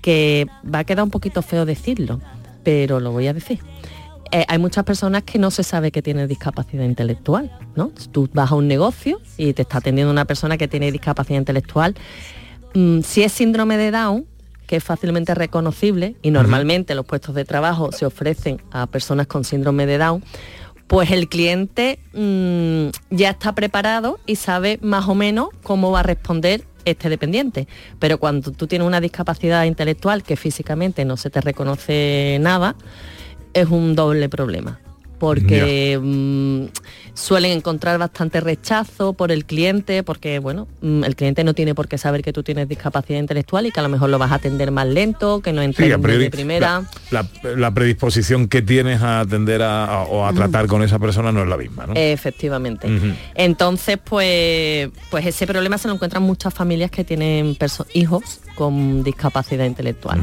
que va a quedar un poquito feo decirlo, pero lo voy a decir. Eh, hay muchas personas que no se sabe que tiene discapacidad intelectual, ¿no? Tú vas a un negocio y te está atendiendo una persona que tiene discapacidad intelectual. Mm, si es síndrome de Down, que es fácilmente reconocible y normalmente los puestos de trabajo se ofrecen a personas con síndrome de Down, pues el cliente mm, ya está preparado y sabe más o menos cómo va a responder este dependiente. Pero cuando tú tienes una discapacidad intelectual que físicamente no se te reconoce nada, es un doble problema. Porque mm, suelen encontrar bastante rechazo por el cliente, porque bueno, mm, el cliente no tiene por qué saber que tú tienes discapacidad intelectual y que a lo mejor lo vas a atender más lento, que no Sí, entiendes priori, de primera. La, la- la predisposición que tienes a atender a- a- o a tratar con esa persona no es la misma, ¿no? Efectivamente. Entonces, pues, pues ese problema se lo encuentran muchas familias que tienen hijos con discapacidad intelectual.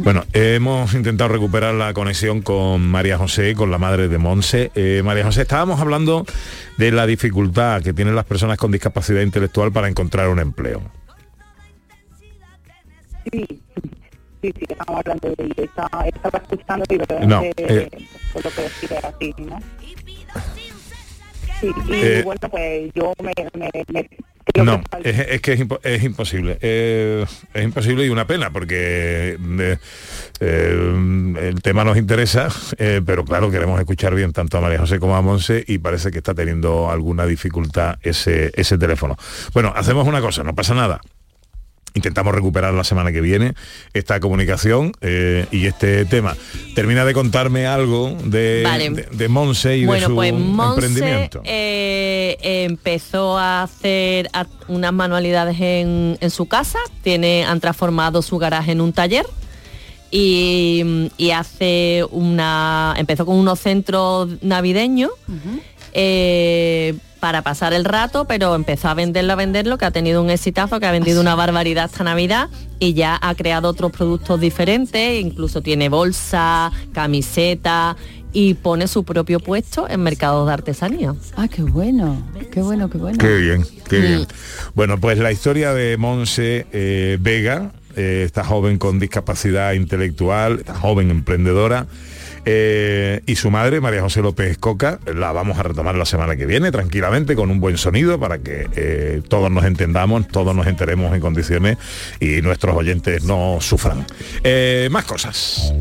Bueno, hemos intentado recuperar la conexión con María José, con la madre de Monse. Eh, María José, estábamos hablando de la dificultad que tienen las personas con discapacidad intelectual para encontrar un empleo. Sí, sí, sí, estamos hablando de ello. Estaba, estaba escuchando y verdad No, que, eh. por lo que decía así, ¿no? Sí, y Eh. bueno, pues yo me... me, me No, es, es que es, impo- es imposible. Eh, es imposible y una pena porque eh, eh, el tema nos interesa, [laughs] pero claro, queremos escuchar bien tanto a María José como a Monse y parece que está teniendo alguna dificultad ese, ese teléfono. Bueno, hacemos una cosa, no pasa nada. Intentamos recuperar la semana que viene esta comunicación eh, y este tema. Termina de contarme algo de, Vale. de, de Monse y bueno, de su pues Monse emprendimiento. eh, empezó a hacer a- unas manualidades en, en su casa, tiene, han transformado su garaje en un taller y, y hace una. empezó con unos centros navideños. Eh, para pasar el rato, pero empezó a venderlo, a venderlo, que ha tenido un exitazo, que ha vendido una barbaridad esta Navidad y ya ha creado otros productos diferentes, incluso tiene bolsa, camiseta y pone su propio puesto en mercados de artesanía. Ah, qué bueno, qué bueno, qué bueno. Qué bien, qué Mm. bien. Bueno, pues la historia de Monse eh, Vega, eh, esta joven con discapacidad intelectual, esta joven emprendedora, eh, y su madre, María José López Coca, la vamos a retomar la semana que viene tranquilamente con un buen sonido para que eh, todos nos entendamos, todos nos enteremos en condiciones y nuestros oyentes no sufran. Eh, más cosas.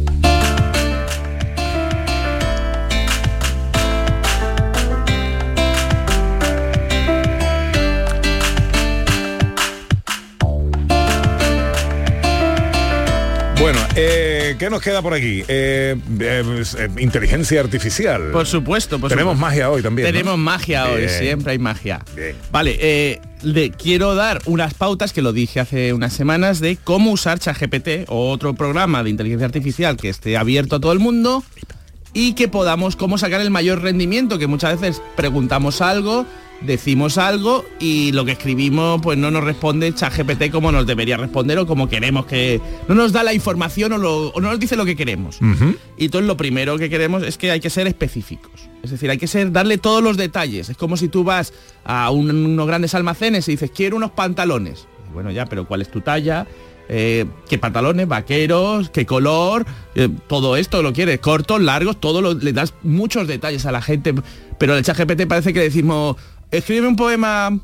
Bueno, eh, ¿qué nos queda por aquí? Eh, eh, eh, inteligencia artificial. Por supuesto, por Tenemos supuesto. magia hoy también. ¿no? Tenemos magia hoy, Bien. siempre hay magia. Vale, le quiero dar unas pautas que lo dije hace unas semanas de cómo usar ChatGPT o otro programa de inteligencia artificial que esté abierto a todo el mundo y que podamos cómo sacar el mayor rendimiento, que muchas veces preguntamos algo decimos algo y lo que escribimos pues no nos responde ChatGPT como nos debería responder o como queremos que no nos da la información o, lo- o no nos dice lo que queremos. Y entonces lo primero que queremos es que hay que ser específicos. Es decir, hay que ser, darle todos los detalles. Es como si tú vas a un- unos grandes almacenes y dices, quiero unos pantalones. Bueno, ya, pero ¿cuál es tu talla? Eh, ¿Qué pantalones? ¿Vaqueros? ¿Qué color? Eh, todo esto lo quieres, cortos, largos, todo lo, le das muchos detalles a la gente. Pero el chat GPT parece que decimos, escribe un poema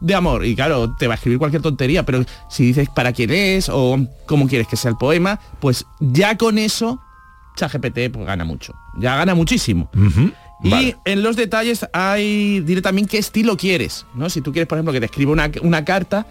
de amor y claro, te va a escribir cualquier tontería, pero si dices para quién es o cómo quieres que sea el poema, pues ya con eso ChatGPT pues gana mucho, ya gana muchísimo. Y en los detalles hay diré también qué estilo quieres, ¿no? Si tú quieres, por ejemplo, que te escriba una, una carta,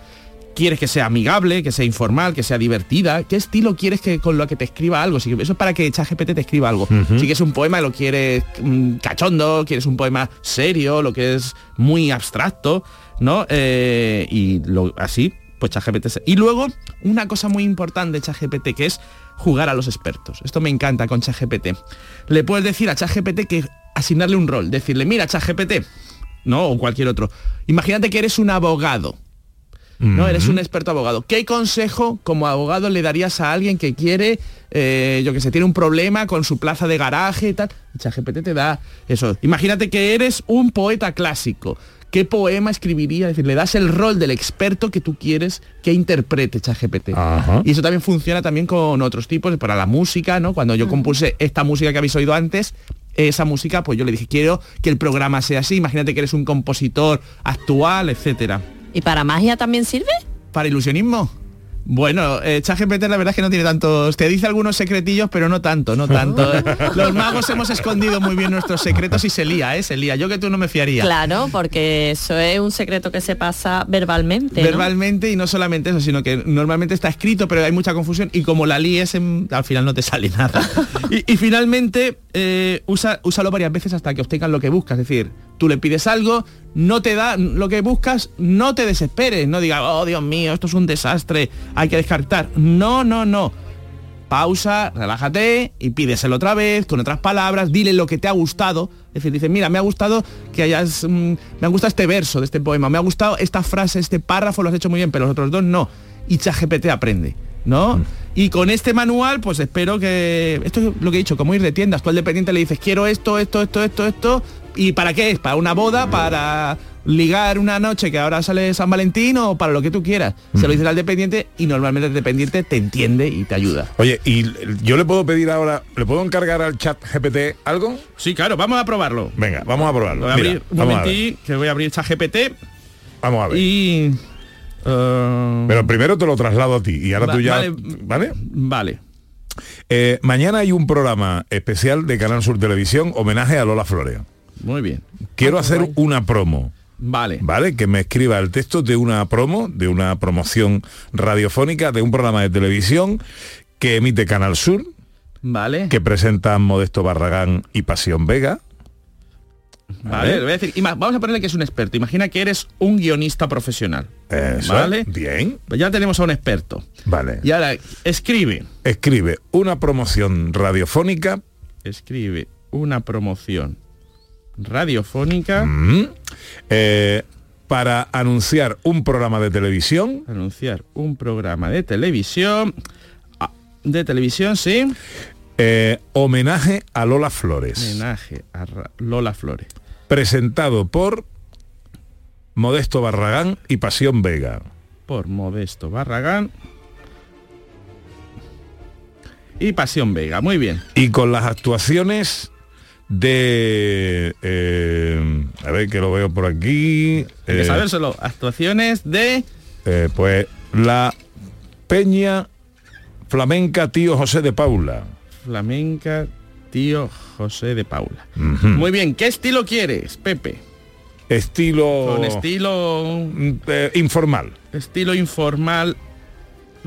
quieres que sea amigable, que sea informal, que sea divertida, ¿qué estilo quieres que con lo que te escriba algo? Si- eso es para que ChatGPT te escriba algo. Si quieres un poema, lo quieres mm, cachondo, quieres un poema serio, lo que es muy abstracto, ¿no? Eh, y lo, así, pues ChatGPT. Y luego, una cosa muy importante de ChatGPT que es jugar a los expertos. Esto me encanta con ChatGPT. Le puedes decir a ChatGPT que asignarle un rol, decirle, mira ChatGPT, ¿no? O cualquier otro. Imagínate que eres un abogado. ¿No? Eres un experto abogado. ¿Qué consejo como abogado le darías a alguien que quiere, eh, yo que sé, tiene un problema con su plaza de garaje y tal? ChatGPT te da eso. Imagínate que eres un poeta clásico. ¿Qué poema escribiría? Es decir, le das el rol del experto que tú quieres que interprete ChatGPT. Y eso también funciona también con otros tipos, para la música, ¿no? Cuando yo compuse esta música que habéis oído antes, esa música, pues yo le dije, quiero que el programa sea así, imagínate que eres un compositor actual, etcétera. ¿Y para magia también sirve? ¿Para ilusionismo? Bueno, eh, ChatGPT la verdad es que no tiene tantos... Te dice algunos secretillos, pero no tanto, no tanto. [laughs] Los magos hemos escondido muy bien nuestros secretos y se lía, ¿eh? Se lía. Yo que tú no me fiaría. Claro, porque eso es un secreto que se pasa verbalmente. ¿no? Verbalmente y no solamente eso, sino que normalmente está escrito, pero hay mucha confusión y como la líes, al final no te sale nada. [laughs] y, y finalmente, eh, usa, úsalo varias veces hasta que obtengas lo que buscas. Es decir, tú le pides algo, no te da lo que buscas, no te desesperes, no digas, oh Dios mío, esto es un desastre, hay que descartar. No, no, no. Pausa, relájate y pídeselo otra vez, con otras palabras, dile lo que te ha gustado. Es decir, dice, mira, me ha gustado que hayas. mm, me ha gustado este verso de este poema, me ha gustado esta frase, este párrafo, lo has hecho muy bien, pero los otros dos no. Y ChatGPT aprende. ¿No? Y con este manual, pues espero que. Esto es lo que he dicho, como ir de tiendas. Tú al dependiente le dices, quiero esto, esto, esto, esto, esto. ¿Y para qué es? ¿Para una boda? ¿Para ligar una noche que ahora sale San Valentín o para lo que tú quieras? Se lo dices al dependiente y normalmente el dependiente te entiende y te ayuda. Oye, y yo le puedo pedir ahora, ¿le puedo encargar al chat GPT algo? Sí, claro, vamos a probarlo. Venga, vamos a probarlo. Voy a Mira, abrir un vamos a ver. momentín, que voy a abrir ChatGPT. Vamos a ver. Y... Pero primero te lo traslado a ti y ahora Va- tú ya... vale. ¿Vale? Vale. Eh, mañana hay un programa especial de Canal Sur Televisión, homenaje a Lola Flores. Muy bien. Quiero hacer una promo. Vale. ¿Vale? Que me escriba el texto de una promo, de una promoción radiofónica, de un programa de televisión que emite Canal Sur, Vale. que presentan Modesto Barragán y Pasión Vega. Vale, le voy a decir, vamos a ponerle que es un experto. Imagina que eres un guionista profesional. Eso, ¿Vale? Bien. Pues ya tenemos a un experto. Vale. Y ahora, escribe. Escribe una promoción radiofónica. Escribe una promoción radiofónica. mm, eh, para anunciar un programa de televisión. Anunciar un programa de televisión. Ah, De televisión, sí. eh, homenaje a Lola Flores. Homenaje a Ra- Lola Flores. Presentado por Modesto Barragán y Pasión Vega. Por Modesto Barragán. Y Pasión Vega. Muy bien. Y con las actuaciones de... eh, a ver que lo veo por aquí. Hay que eh, sabérselo. Actuaciones de... eh, pues la Peña Flamenca Tío José de Paula. Flamenca, tío José de Paula. Muy bien, ¿qué estilo quieres, Pepe? Estilo... Estilo eh, informal. estilo informal,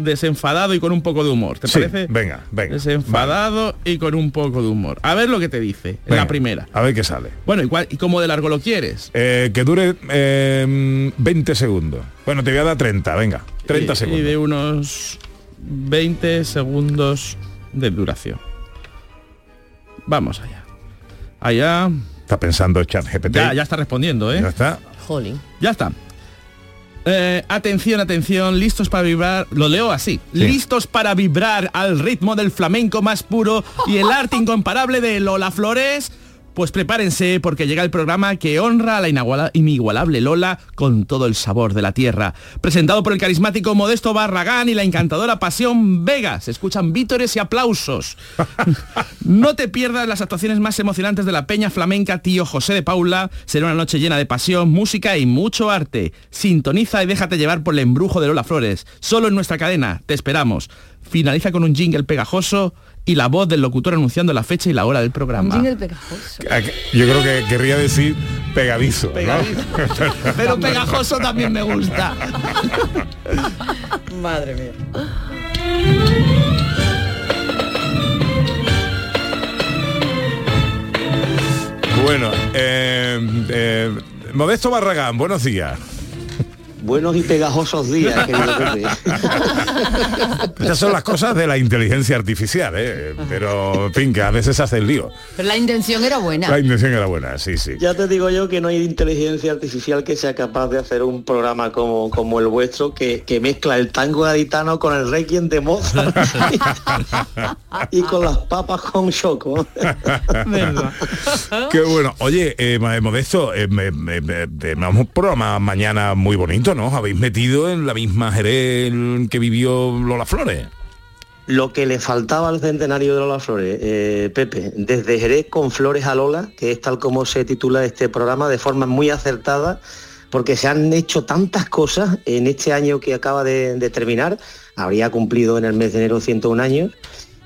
desenfadado y con un poco de humor. ¿Te Sí, parece? venga, venga. Desenfadado y con un poco de humor. A ver lo que te dice en la primera. A ver qué sale. Bueno, ¿y, cuál- y cómo de largo lo quieres? Eh, que dure eh, 20 segundos. Bueno, te voy a dar 30, venga. 30 Y- segundos. Y de unos 20 segundos de duración. Vamos allá. Allá. Está pensando chat GPT. Ya, ya está respondiendo, ¿eh? Ya está. Jolín. Ya está. Eh, atención, atención, listos para vibrar, lo leo así, listos para vibrar al ritmo del flamenco más puro y el arte [laughs] incomparable de Lola Flores. Pues prepárense porque llega el programa que honra a la iniguala- inigualable Lola con todo el sabor de la tierra. Presentado por el carismático Modesto Barragán y la encantadora Pasión Vega. Se escuchan vítores y aplausos. [laughs] No te pierdas las actuaciones más emocionantes de la Peña Flamenca Tío José de Paula. Será una noche llena de pasión, música y mucho arte. Sintoniza y déjate llevar por el embrujo de Lola Flores. Solo en nuestra cadena. Te esperamos. Finaliza con un jingle pegajoso y la voz del locutor anunciando la fecha y la hora del programa. pegajoso. Yo creo que querría decir pegadizo. ¿no? [laughs] Pero pegajoso también me gusta. [laughs] Madre mía. Bueno, eh, eh, Modesto Barragán, buenos días. Buenos y pegajosos días, [laughs] querido Pepe. Estas son las cosas de la inteligencia artificial, ¿eh? pero en fin, que a veces hace el lío. Pero la intención era buena. La intención era buena, sí, sí. Ya te digo yo que no hay inteligencia artificial que sea capaz de hacer un programa como, como el vuestro que, que mezcla el tango gaditano con el requiem de Mozart [laughs] y con las papas con choco. [laughs] Qué bueno. Oye, eh, Modesto, eh, me- me- me- tenemos un programa mañana muy bonito, ¿no? Os Habéis metido en la misma Jerez que vivió Lola Flores. Lo que le faltaba al centenario de Lola Flores, eh, Pepe, desde Jerez con Flores a Lola, que es tal como se titula este programa, de forma muy acertada, porque se han hecho tantas cosas en este año que acaba de, terminar, habría cumplido en el mes de enero 101 años,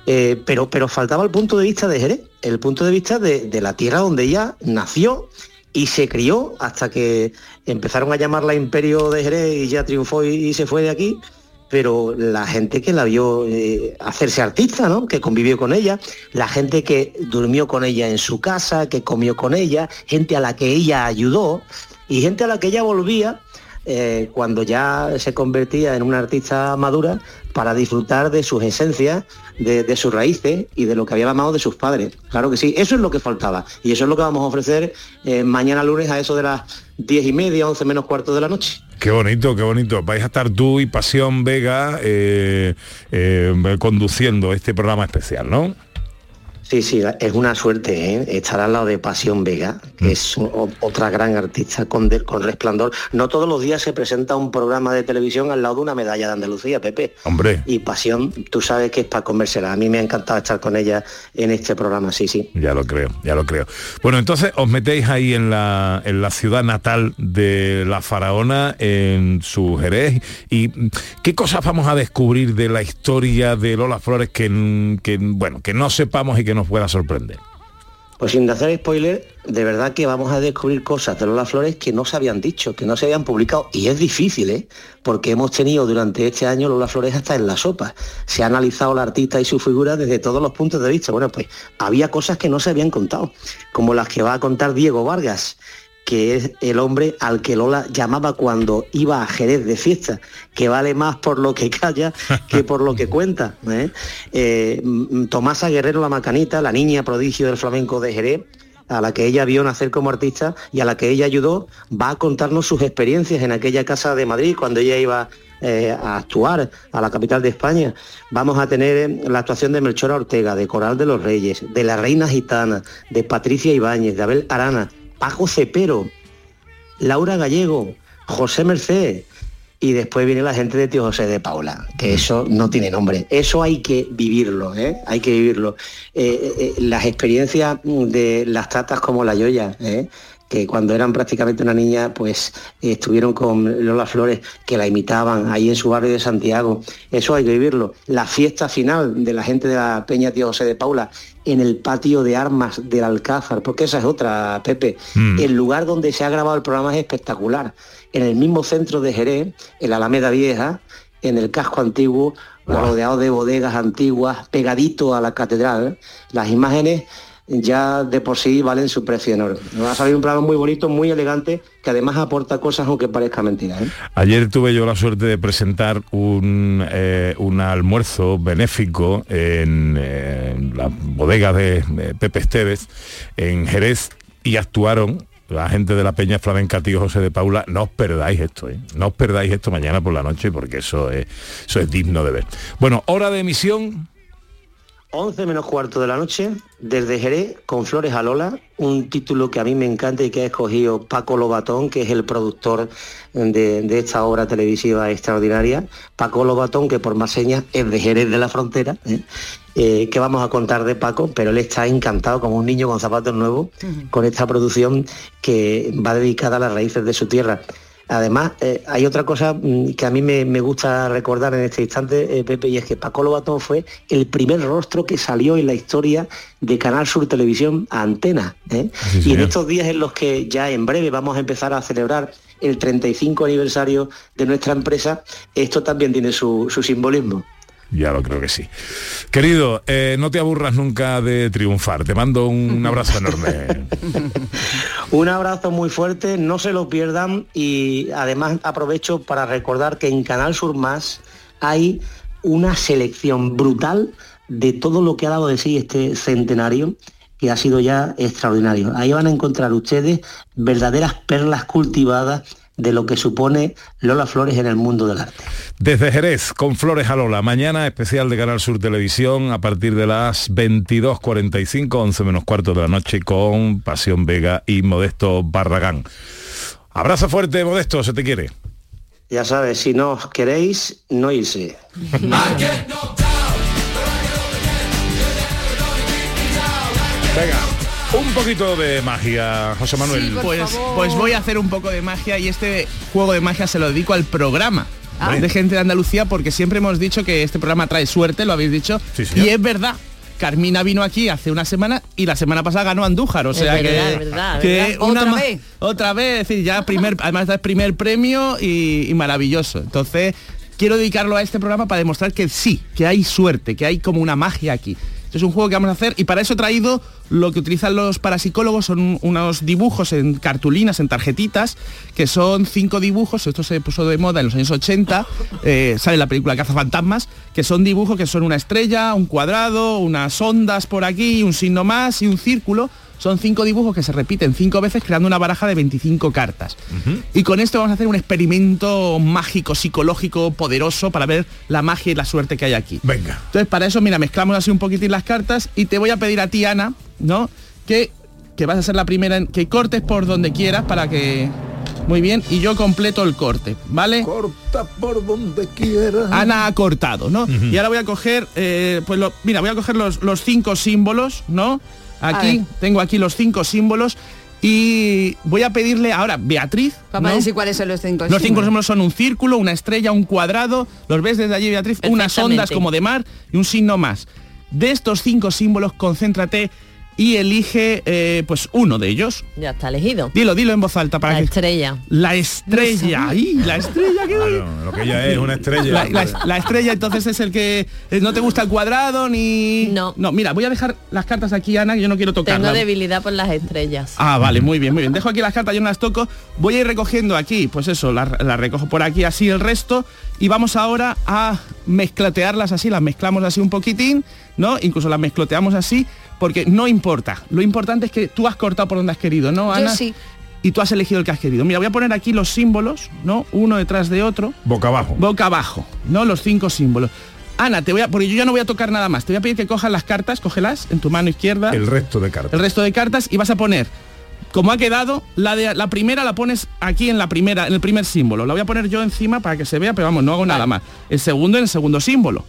eh, pero, pero faltaba el punto de vista de Jerez, el punto de vista de, de la tierra donde ella nació y se crió hasta que empezaron a llamarla Imperio de Jerez y ya triunfó y, se fue de aquí pero la gente que la vio eh, hacerse artista, ¿no? Que convivió con ella, la gente que durmió con ella en su casa, que comió con ella, gente a la que ella ayudó y gente a la que ella volvía eh, cuando ya se convertía en una artista madura para disfrutar de sus esencias, de, sus raíces y de lo que había amado de sus padres. Claro que sí, eso es lo que faltaba y eso es lo que vamos a ofrecer eh, mañana lunes a eso de las diez y media, once menos cuarto de la noche. Qué bonito, qué bonito. Vais a estar tú y Pasión Vega eh, conduciendo este programa especial, ¿no? Sí, sí, es una suerte ¿eh? estar al lado de Pasión Vega, que es o- otra gran artista con, de- con resplandor. No todos los días se presenta un programa de televisión al lado de una medalla de Andalucía, Pepe. Hombre. Y Pasión, tú sabes que es para comérsela. A mí me ha encantado estar con ella en este programa, sí, sí. Ya lo creo, ya lo creo. Bueno, entonces os metéis ahí en la, en la ciudad natal de la faraona, en su Jerez. ¿Y mm, qué cosas vamos a descubrir de la historia de Lola Flores que, mm, que, bueno, que no sepamos y que nos pueda sorprender? Pues sin hacer spoiler, de verdad que vamos a descubrir cosas de Lola Flores que no se habían dicho, que no se habían publicado. Y es difícil, ¿eh? Porque hemos tenido durante este año Lola Flores hasta en la sopa. Se ha analizado la artista y su figura desde todos los puntos de vista. Bueno, pues había cosas que no se habían contado, como las que va a contar Diego Vargas que es el hombre al que Lola llamaba cuando iba a Jerez de fiesta, que vale más por lo que calla que por lo que cuenta. ¿eh? Eh, mm, Tomasa Guerrero La Macanita, la niña prodigio del flamenco de Jerez, a la que ella vio nacer como artista y a la que ella ayudó, va a contarnos sus experiencias en aquella casa de Madrid cuando ella iba eh, a actuar a la capital de España. Vamos a tener la actuación de Melchora Ortega, de Coral de los Reyes, de la Reina Gitana, de Patricia Ibáñez, de Abel Arana, Paco Cepero, Laura Gallego, José Merced. Y después viene la gente de Tío José de Paula, que eso no tiene nombre. Eso hay que vivirlo, ¿eh? Hay que vivirlo. Eh, eh, las experiencias de las tatas como la Yoya, ¿eh? Que cuando eran prácticamente una niña, pues eh, estuvieron con Lola Flores, que la imitaban ahí en su barrio de Santiago. Eso hay que vivirlo. La fiesta final de la gente de la Peña Tío José de Paula en el patio de armas del Alcázar, porque esa es otra, Pepe. Mm. El lugar donde se ha grabado el programa es espectacular. En el mismo centro de Jerez, en la Alameda Vieja, en el casco antiguo, rodeado de bodegas antiguas, pegadito a la catedral, las imágenes ya de por sí valen su precio en oro. Nos va a salir un programa muy bonito, muy elegante, que además aporta cosas aunque parezca mentira. ¿eh? Ayer tuve yo la suerte de presentar un, eh, un almuerzo benéfico en, eh, en la bodega de, de Pepe Esteves, en Jerez, y actuaron la gente de la Peña Flamenca Tío José de Paula, no os perdáis esto, ¿eh? no os perdáis esto mañana por la noche porque eso es, eso es digno de ver. Bueno, hora de emisión. 11 menos cuarto de la noche, desde Jerez, con Flores a Lola, un título que a mí me encanta y que ha escogido Paco Lobatón, que es el productor de, de esta obra televisiva extraordinaria. Paco Lobatón, que por más señas es de Jerez de la Frontera. ¿eh? Eh, ¿Qué vamos a contar de Paco? Pero él está encantado como un niño con zapatos nuevos con esta producción que va dedicada a las raíces de su tierra. Además, eh, hay otra cosa mm, que a mí me, me gusta recordar en este instante, eh, Pepe, y es que Paco Lobatón fue el primer rostro que salió en la historia de Canal Sur Televisión a antena. ¿eh? Sí, y en estos días en los que ya en breve vamos a empezar a celebrar el 35 aniversario de nuestra empresa, esto también tiene su, su simbolismo. Ya lo creo que sí. Querido, eh, no te aburras nunca de triunfar. Te mando un [laughs] abrazo enorme. Un abrazo muy fuerte, no se lo pierdan y además aprovecho para recordar que en Canal Sur Más hay una selección brutal de todo lo que ha dado de sí este centenario que ha sido ya extraordinario. Ahí van a encontrar ustedes verdaderas perlas cultivadas de lo que supone Lola Flores en el mundo del arte. Desde Jerez, con Flores a Lola. Mañana especial de Canal Sur Televisión a partir de las 22.45, 11 menos cuarto de la noche con Pasión Vega y Modesto Barragán. Abrazo fuerte, Modesto, se te quiere. Ya sabes, si no os queréis, no irse. Venga, un poquito de magia, José Manuel. pues, pues voy a hacer un poco de magia y este juego de magia se lo dedico al programa Ah. de gente de Andalucía porque siempre hemos dicho que este programa trae suerte, lo habéis dicho, Sí, y es verdad. Carmina vino aquí hace una semana y la semana pasada ganó Andújar, o Es sea verdad, que, es verdad, es que verdad. una ¿Otra ma- vez? otra vez, es decir, ya primer, [laughs] además es primer premio y, y maravilloso. Entonces quiero dedicarlo a este programa para demostrar que sí, que hay suerte, que hay como una magia aquí. Es un juego que vamos a hacer y para eso he traído lo que utilizan los parapsicólogos, son unos dibujos en cartulinas, en tarjetitas, que son cinco dibujos, esto se puso de moda en los años 80, eh, sale la película Cazafantasmas, que son dibujos que son una estrella, un cuadrado, unas ondas por aquí, un signo más y un círculo. Son cinco dibujos que se repiten cinco veces creando una baraja de 25 cartas. Y con esto vamos a hacer un experimento mágico, psicológico, poderoso para ver la magia y la suerte que hay aquí. Venga. Entonces, para eso, mira, mezclamos así un poquitín las cartas y te voy a pedir a ti, Ana, ¿no? Que, que vas a ser la primera en que cortes por donde quieras para que... Muy bien, y yo completo el corte, ¿vale? Corta por donde quieras. Ana ha cortado, ¿no? Y ahora voy a coger, eh, pues lo, mira, voy a coger los, los cinco símbolos, ¿no? Aquí, tengo aquí los cinco símbolos y voy a pedirle ahora, Beatriz, a ¿no? decir cuáles son los cinco. Los cinco símbolos. son un círculo, una estrella, un cuadrado, los ves desde allí, Beatriz, unas ondas como de mar y un signo más. De estos cinco símbolos, concéntrate y elige eh, pues uno de ellos. Ya está elegido. Dilo, dilo en voz alta para La que... estrella. La estrella, ¡ay! La estrella, qué Claro, lo que ella es, una estrella. la, la- la estrella entonces es el que eh, no te gusta el cuadrado ni... No. No, mira, voy a dejar las cartas aquí, Ana, que yo no quiero Tengo tocarlas. debilidad por las estrellas. Ah, vale, muy bien, muy bien. Dejo aquí las cartas, yo no las toco. Voy a ir recogiendo aquí, pues eso, las recojo por aquí así el resto. Y vamos ahora a mezclatearlas así, las mezclamos así un poquitín, ¿no? Incluso las mezcloteamos así, porque no importa. Lo importante es que tú has cortado por donde has querido, ¿no, Yo Ana? sí. Y tú has elegido el que has querido. Mira, voy a poner aquí los símbolos, ¿no? Uno detrás de otro Boca abajo. boca abajo, ¿no? Los cinco símbolos. Ana, te voy a, porque yo ya no voy a tocar nada más. Te voy a pedir que cojas las cartas, cógelas en tu mano izquierda, El el, resto de cartas. resto de cartas y vas a poner, como ha quedado, la de la primera la pones aquí en la primera, en el primer símbolo. La voy a poner yo encima para que se vea, pero vamos, no hago nada más. El segundo en el segundo símbolo.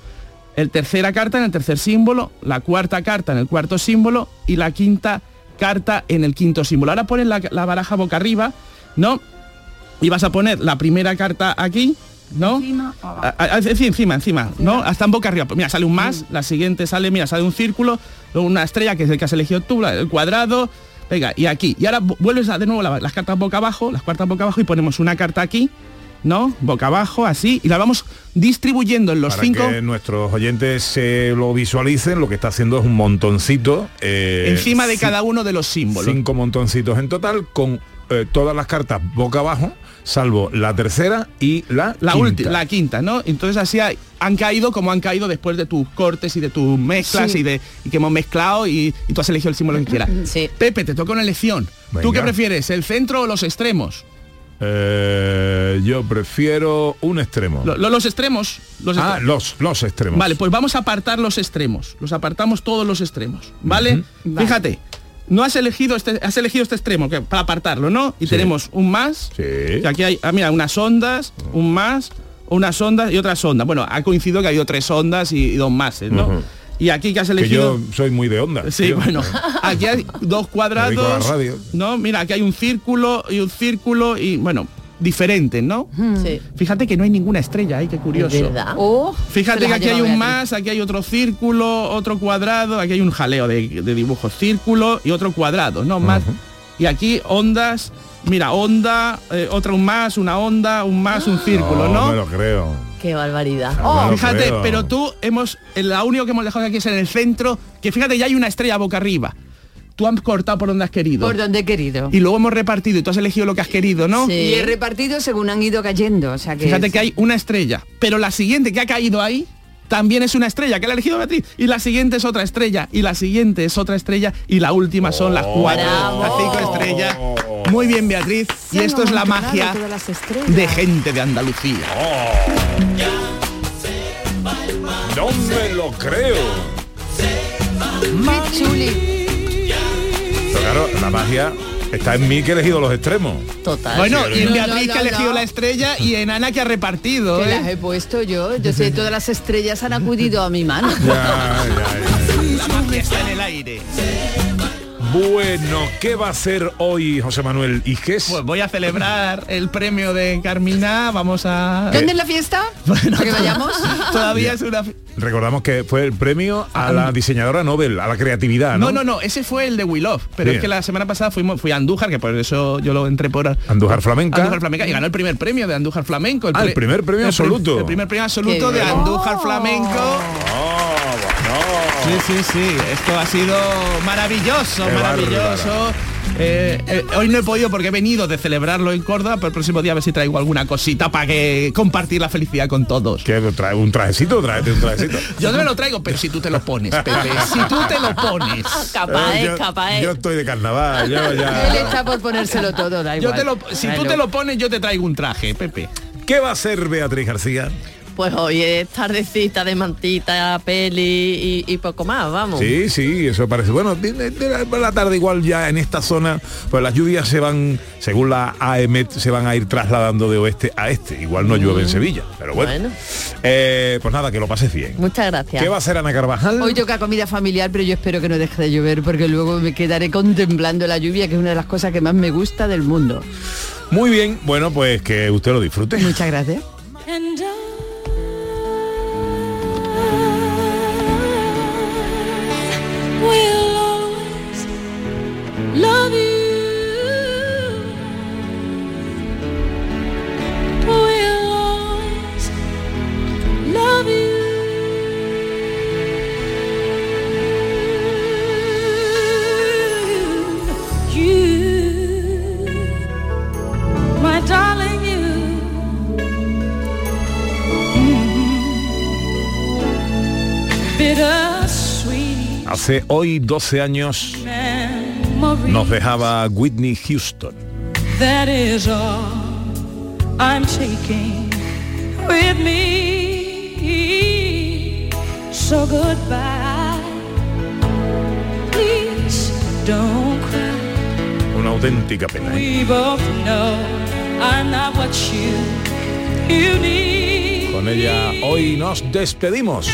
El tercera carta en el tercer símbolo, la cuarta carta en el cuarto símbolo y la quinta carta en el quinto símbolo. Ahora pones la, la baraja boca arriba, ¿no? Y vas a poner la primera carta aquí, ¿no? A- a- es decir, encima, encima, ¿no? Hasta en boca arriba. Pues Mira, sale un más, la siguiente sale, mira, sale un círculo, luego una estrella que es el que has elegido tú, la- el cuadrado, venga, y aquí. Y ahora vu- vuelves a de nuevo la- las cartas boca abajo, las cuartas boca abajo y ponemos una carta aquí, ¿no? Boca abajo, así, y la vamos distribuyendo en los Para cinco. que nuestros oyentes se lo visualicen, lo que está haciendo es un montoncito. eh, Encima de cada uno de los símbolos. Cinco montoncitos en total con eh, todas las cartas boca abajo, salvo la tercera y la La quinta. última, la quinta, ¿no? Entonces así hay- han caído como han caído después de tus cortes y de tus mezclas Sí. y de y que hemos mezclado y, y tú has elegido el símbolo que quieras. Sí. Pepe, te toca una elección. ¿Tú qué prefieres, el centro o los extremos? Eh, yo prefiero un extremo. Lo- lo- los extremos. Los ah, extremos. los, los extremos. Vale, pues vamos a apartar los extremos. Los apartamos todos los extremos. ¿Vale? Fíjate. No has elegido este, has elegido este extremo que, para apartarlo, ¿no? Y tenemos un más. Que aquí hay, ah, mira, unas ondas, un más, unas ondas y otras ondas. Bueno, ha coincidido que ha habido tres ondas y, y dos más, ¿no? Y aquí que has que elegido. yo soy muy de onda. Sí, tío. bueno, [laughs] aquí hay dos cuadrados. No, mira, aquí hay un círculo y un círculo y bueno, diferentes, ¿no? Sí. Fíjate que no hay ninguna estrella, ahí qué curioso. Verdad. Oh, Fíjate que aquí hay un más, aquí hay otro círculo, otro cuadrado, aquí hay un jaleo de, de dibujos, círculo y otro cuadrado, ¿no? Más. Y aquí ondas, mira, onda, eh, otra un más, una onda, un más, un círculo, ¿no? me lo creo. Qué barbaridad. No lo fíjate, creo. pero tú hemos, la único que hemos dejado aquí es en el centro, que fíjate, ya hay una estrella boca arriba. Tú has cortado por donde has querido. Por donde he querido. Y luego hemos repartido y tú has elegido lo que has querido, ¿no? Y he repartido según han ido cayendo. O sea que Fíjate que hay una estrella, pero la siguiente que ha caído ahí también es una estrella, que la ha elegido Beatriz. Y la siguiente es otra estrella, y la siguiente es otra estrella, y la última son las cuatro, las cinco estrellas. Muy bien, Beatriz. Y esto es la magia de gente de Andalucía. No me lo creo. Qué chuli. Claro, la magia está en mí que he elegido los extremos. Total. Bueno, y en Beatriz no, que ha no, elegido no. la estrella y [laughs] en Ana que ha repartido. Que ¿eh? las he puesto yo. Yo sé, todas las estrellas han acudido a mi mano. La magia está en el aire. Bueno, ¿qué va a hacer hoy José Manuel Iges? Pues voy a celebrar el premio de Carmina. Vamos a. ¿Dónde es la fiesta? [laughs] ¿Para que vayamos? Todavía es una. Recordamos que fue el premio a la diseñadora Nobel, a la creatividad, ¿no? No, no, no, ese fue el de We Love, pero es que la semana pasada fuimos, fui a Andújar, que por eso yo lo entré por Andújar Flamenca. Andújar Flamenca y ganó el primer premio de Andújar Flamenco. Ah, el primer premio el absoluto. El primer premio absoluto Qué de bueno. Andújar Flamenco. Sí, sí, sí, esto ha sido maravilloso, Qué maravilloso. Eh, eh, hoy no he podido porque he venido de celebrarlo en Córdoba, pero el próximo día a ver si traigo alguna cosita para que compartir la felicidad con todos. ¿Qué? ¿Trae un trajecito? Tráete un trajecito. [laughs] Yo no me lo traigo, pero si tú te lo pones, [laughs] Pepe, si tú te lo pones. [laughs] Capaz, yo, es, capaz. yo estoy de carnaval, yo ya... Él está por ponérselo todo, da Yo te lo, si tú te lo pones, yo te traigo un traje, Pepe. ¿Qué va a hacer Beatriz García? Pues hoy es tardecita de mantita, peli y, y poco más, vamos. Sí, sí, eso parece. Bueno, de, la, por la tarde igual ya en esta zona, pues las lluvias se van, según la AEMET, se van a ir trasladando de oeste a este. Igual no llueve en Sevilla, pero bueno. Bueno. Eh, pues nada, que lo pases bien. Muchas gracias. ¿Qué va a hacer Ana Carvajal? Hoy toca comida familiar, pero yo espero que no deje de llover porque luego me quedaré contemplando la lluvia, que es una de las cosas que más me gusta del mundo. Muy bien, bueno, pues que usted lo disfrute. Muchas gracias. Will always love you. Hace hoy 12 años nos dejaba Whitney Houston. That is all I'm taking with me. So goodbye. Please don't cry. Una auténtica pena. ¿eh? We both know I'm not what you you need. Con ella hoy nos despedimos.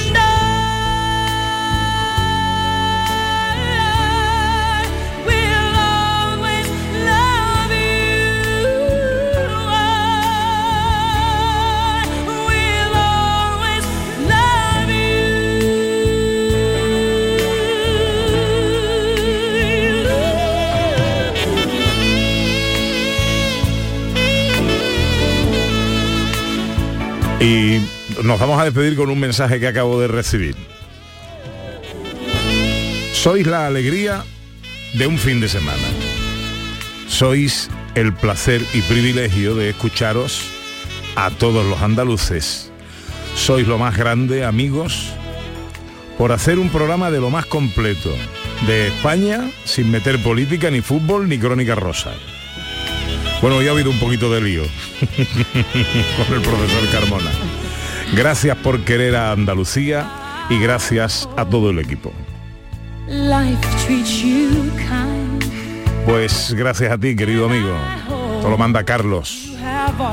Y nos vamos a despedir con un mensaje que acabo de recibir. Sois la alegría de un fin de semana. Sois el placer y privilegio de escucharos a todos los andaluces. Sois lo más grande, amigos, por hacer un programa de lo más completo de España sin meter política, ni fútbol, ni crónica rosa. Bueno, ya ha habido un poquito de lío [laughs] con el profesor Carmona. Gracias por querer a Andalucía y gracias a todo el equipo. Pues gracias a ti, querido amigo. Te lo manda Carlos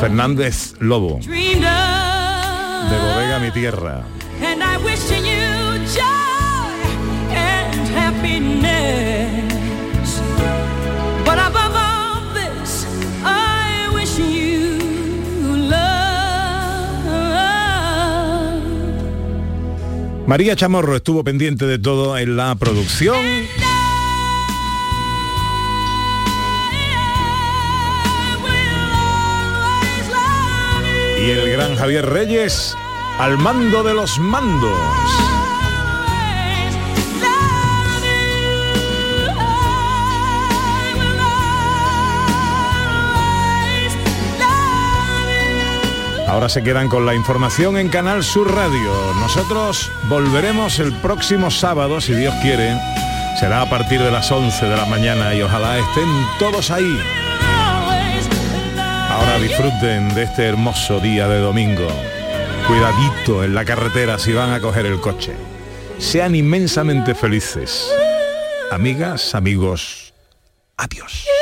Fernández Lobo, de Bodega Mi Tierra. María Chamorro estuvo pendiente de todo en la producción. Y el gran Javier Reyes al mando de los mandos. Ahora se quedan con la información en Canal Sur Radio. Nosotros volveremos el próximo sábado, si Dios quiere. Será a partir de las 11 de la mañana y ojalá estén todos ahí. Ahora disfruten de este hermoso día de domingo. Cuidadito en la carretera si van a coger el coche. Sean inmensamente felices. Amigas, amigos, adiós.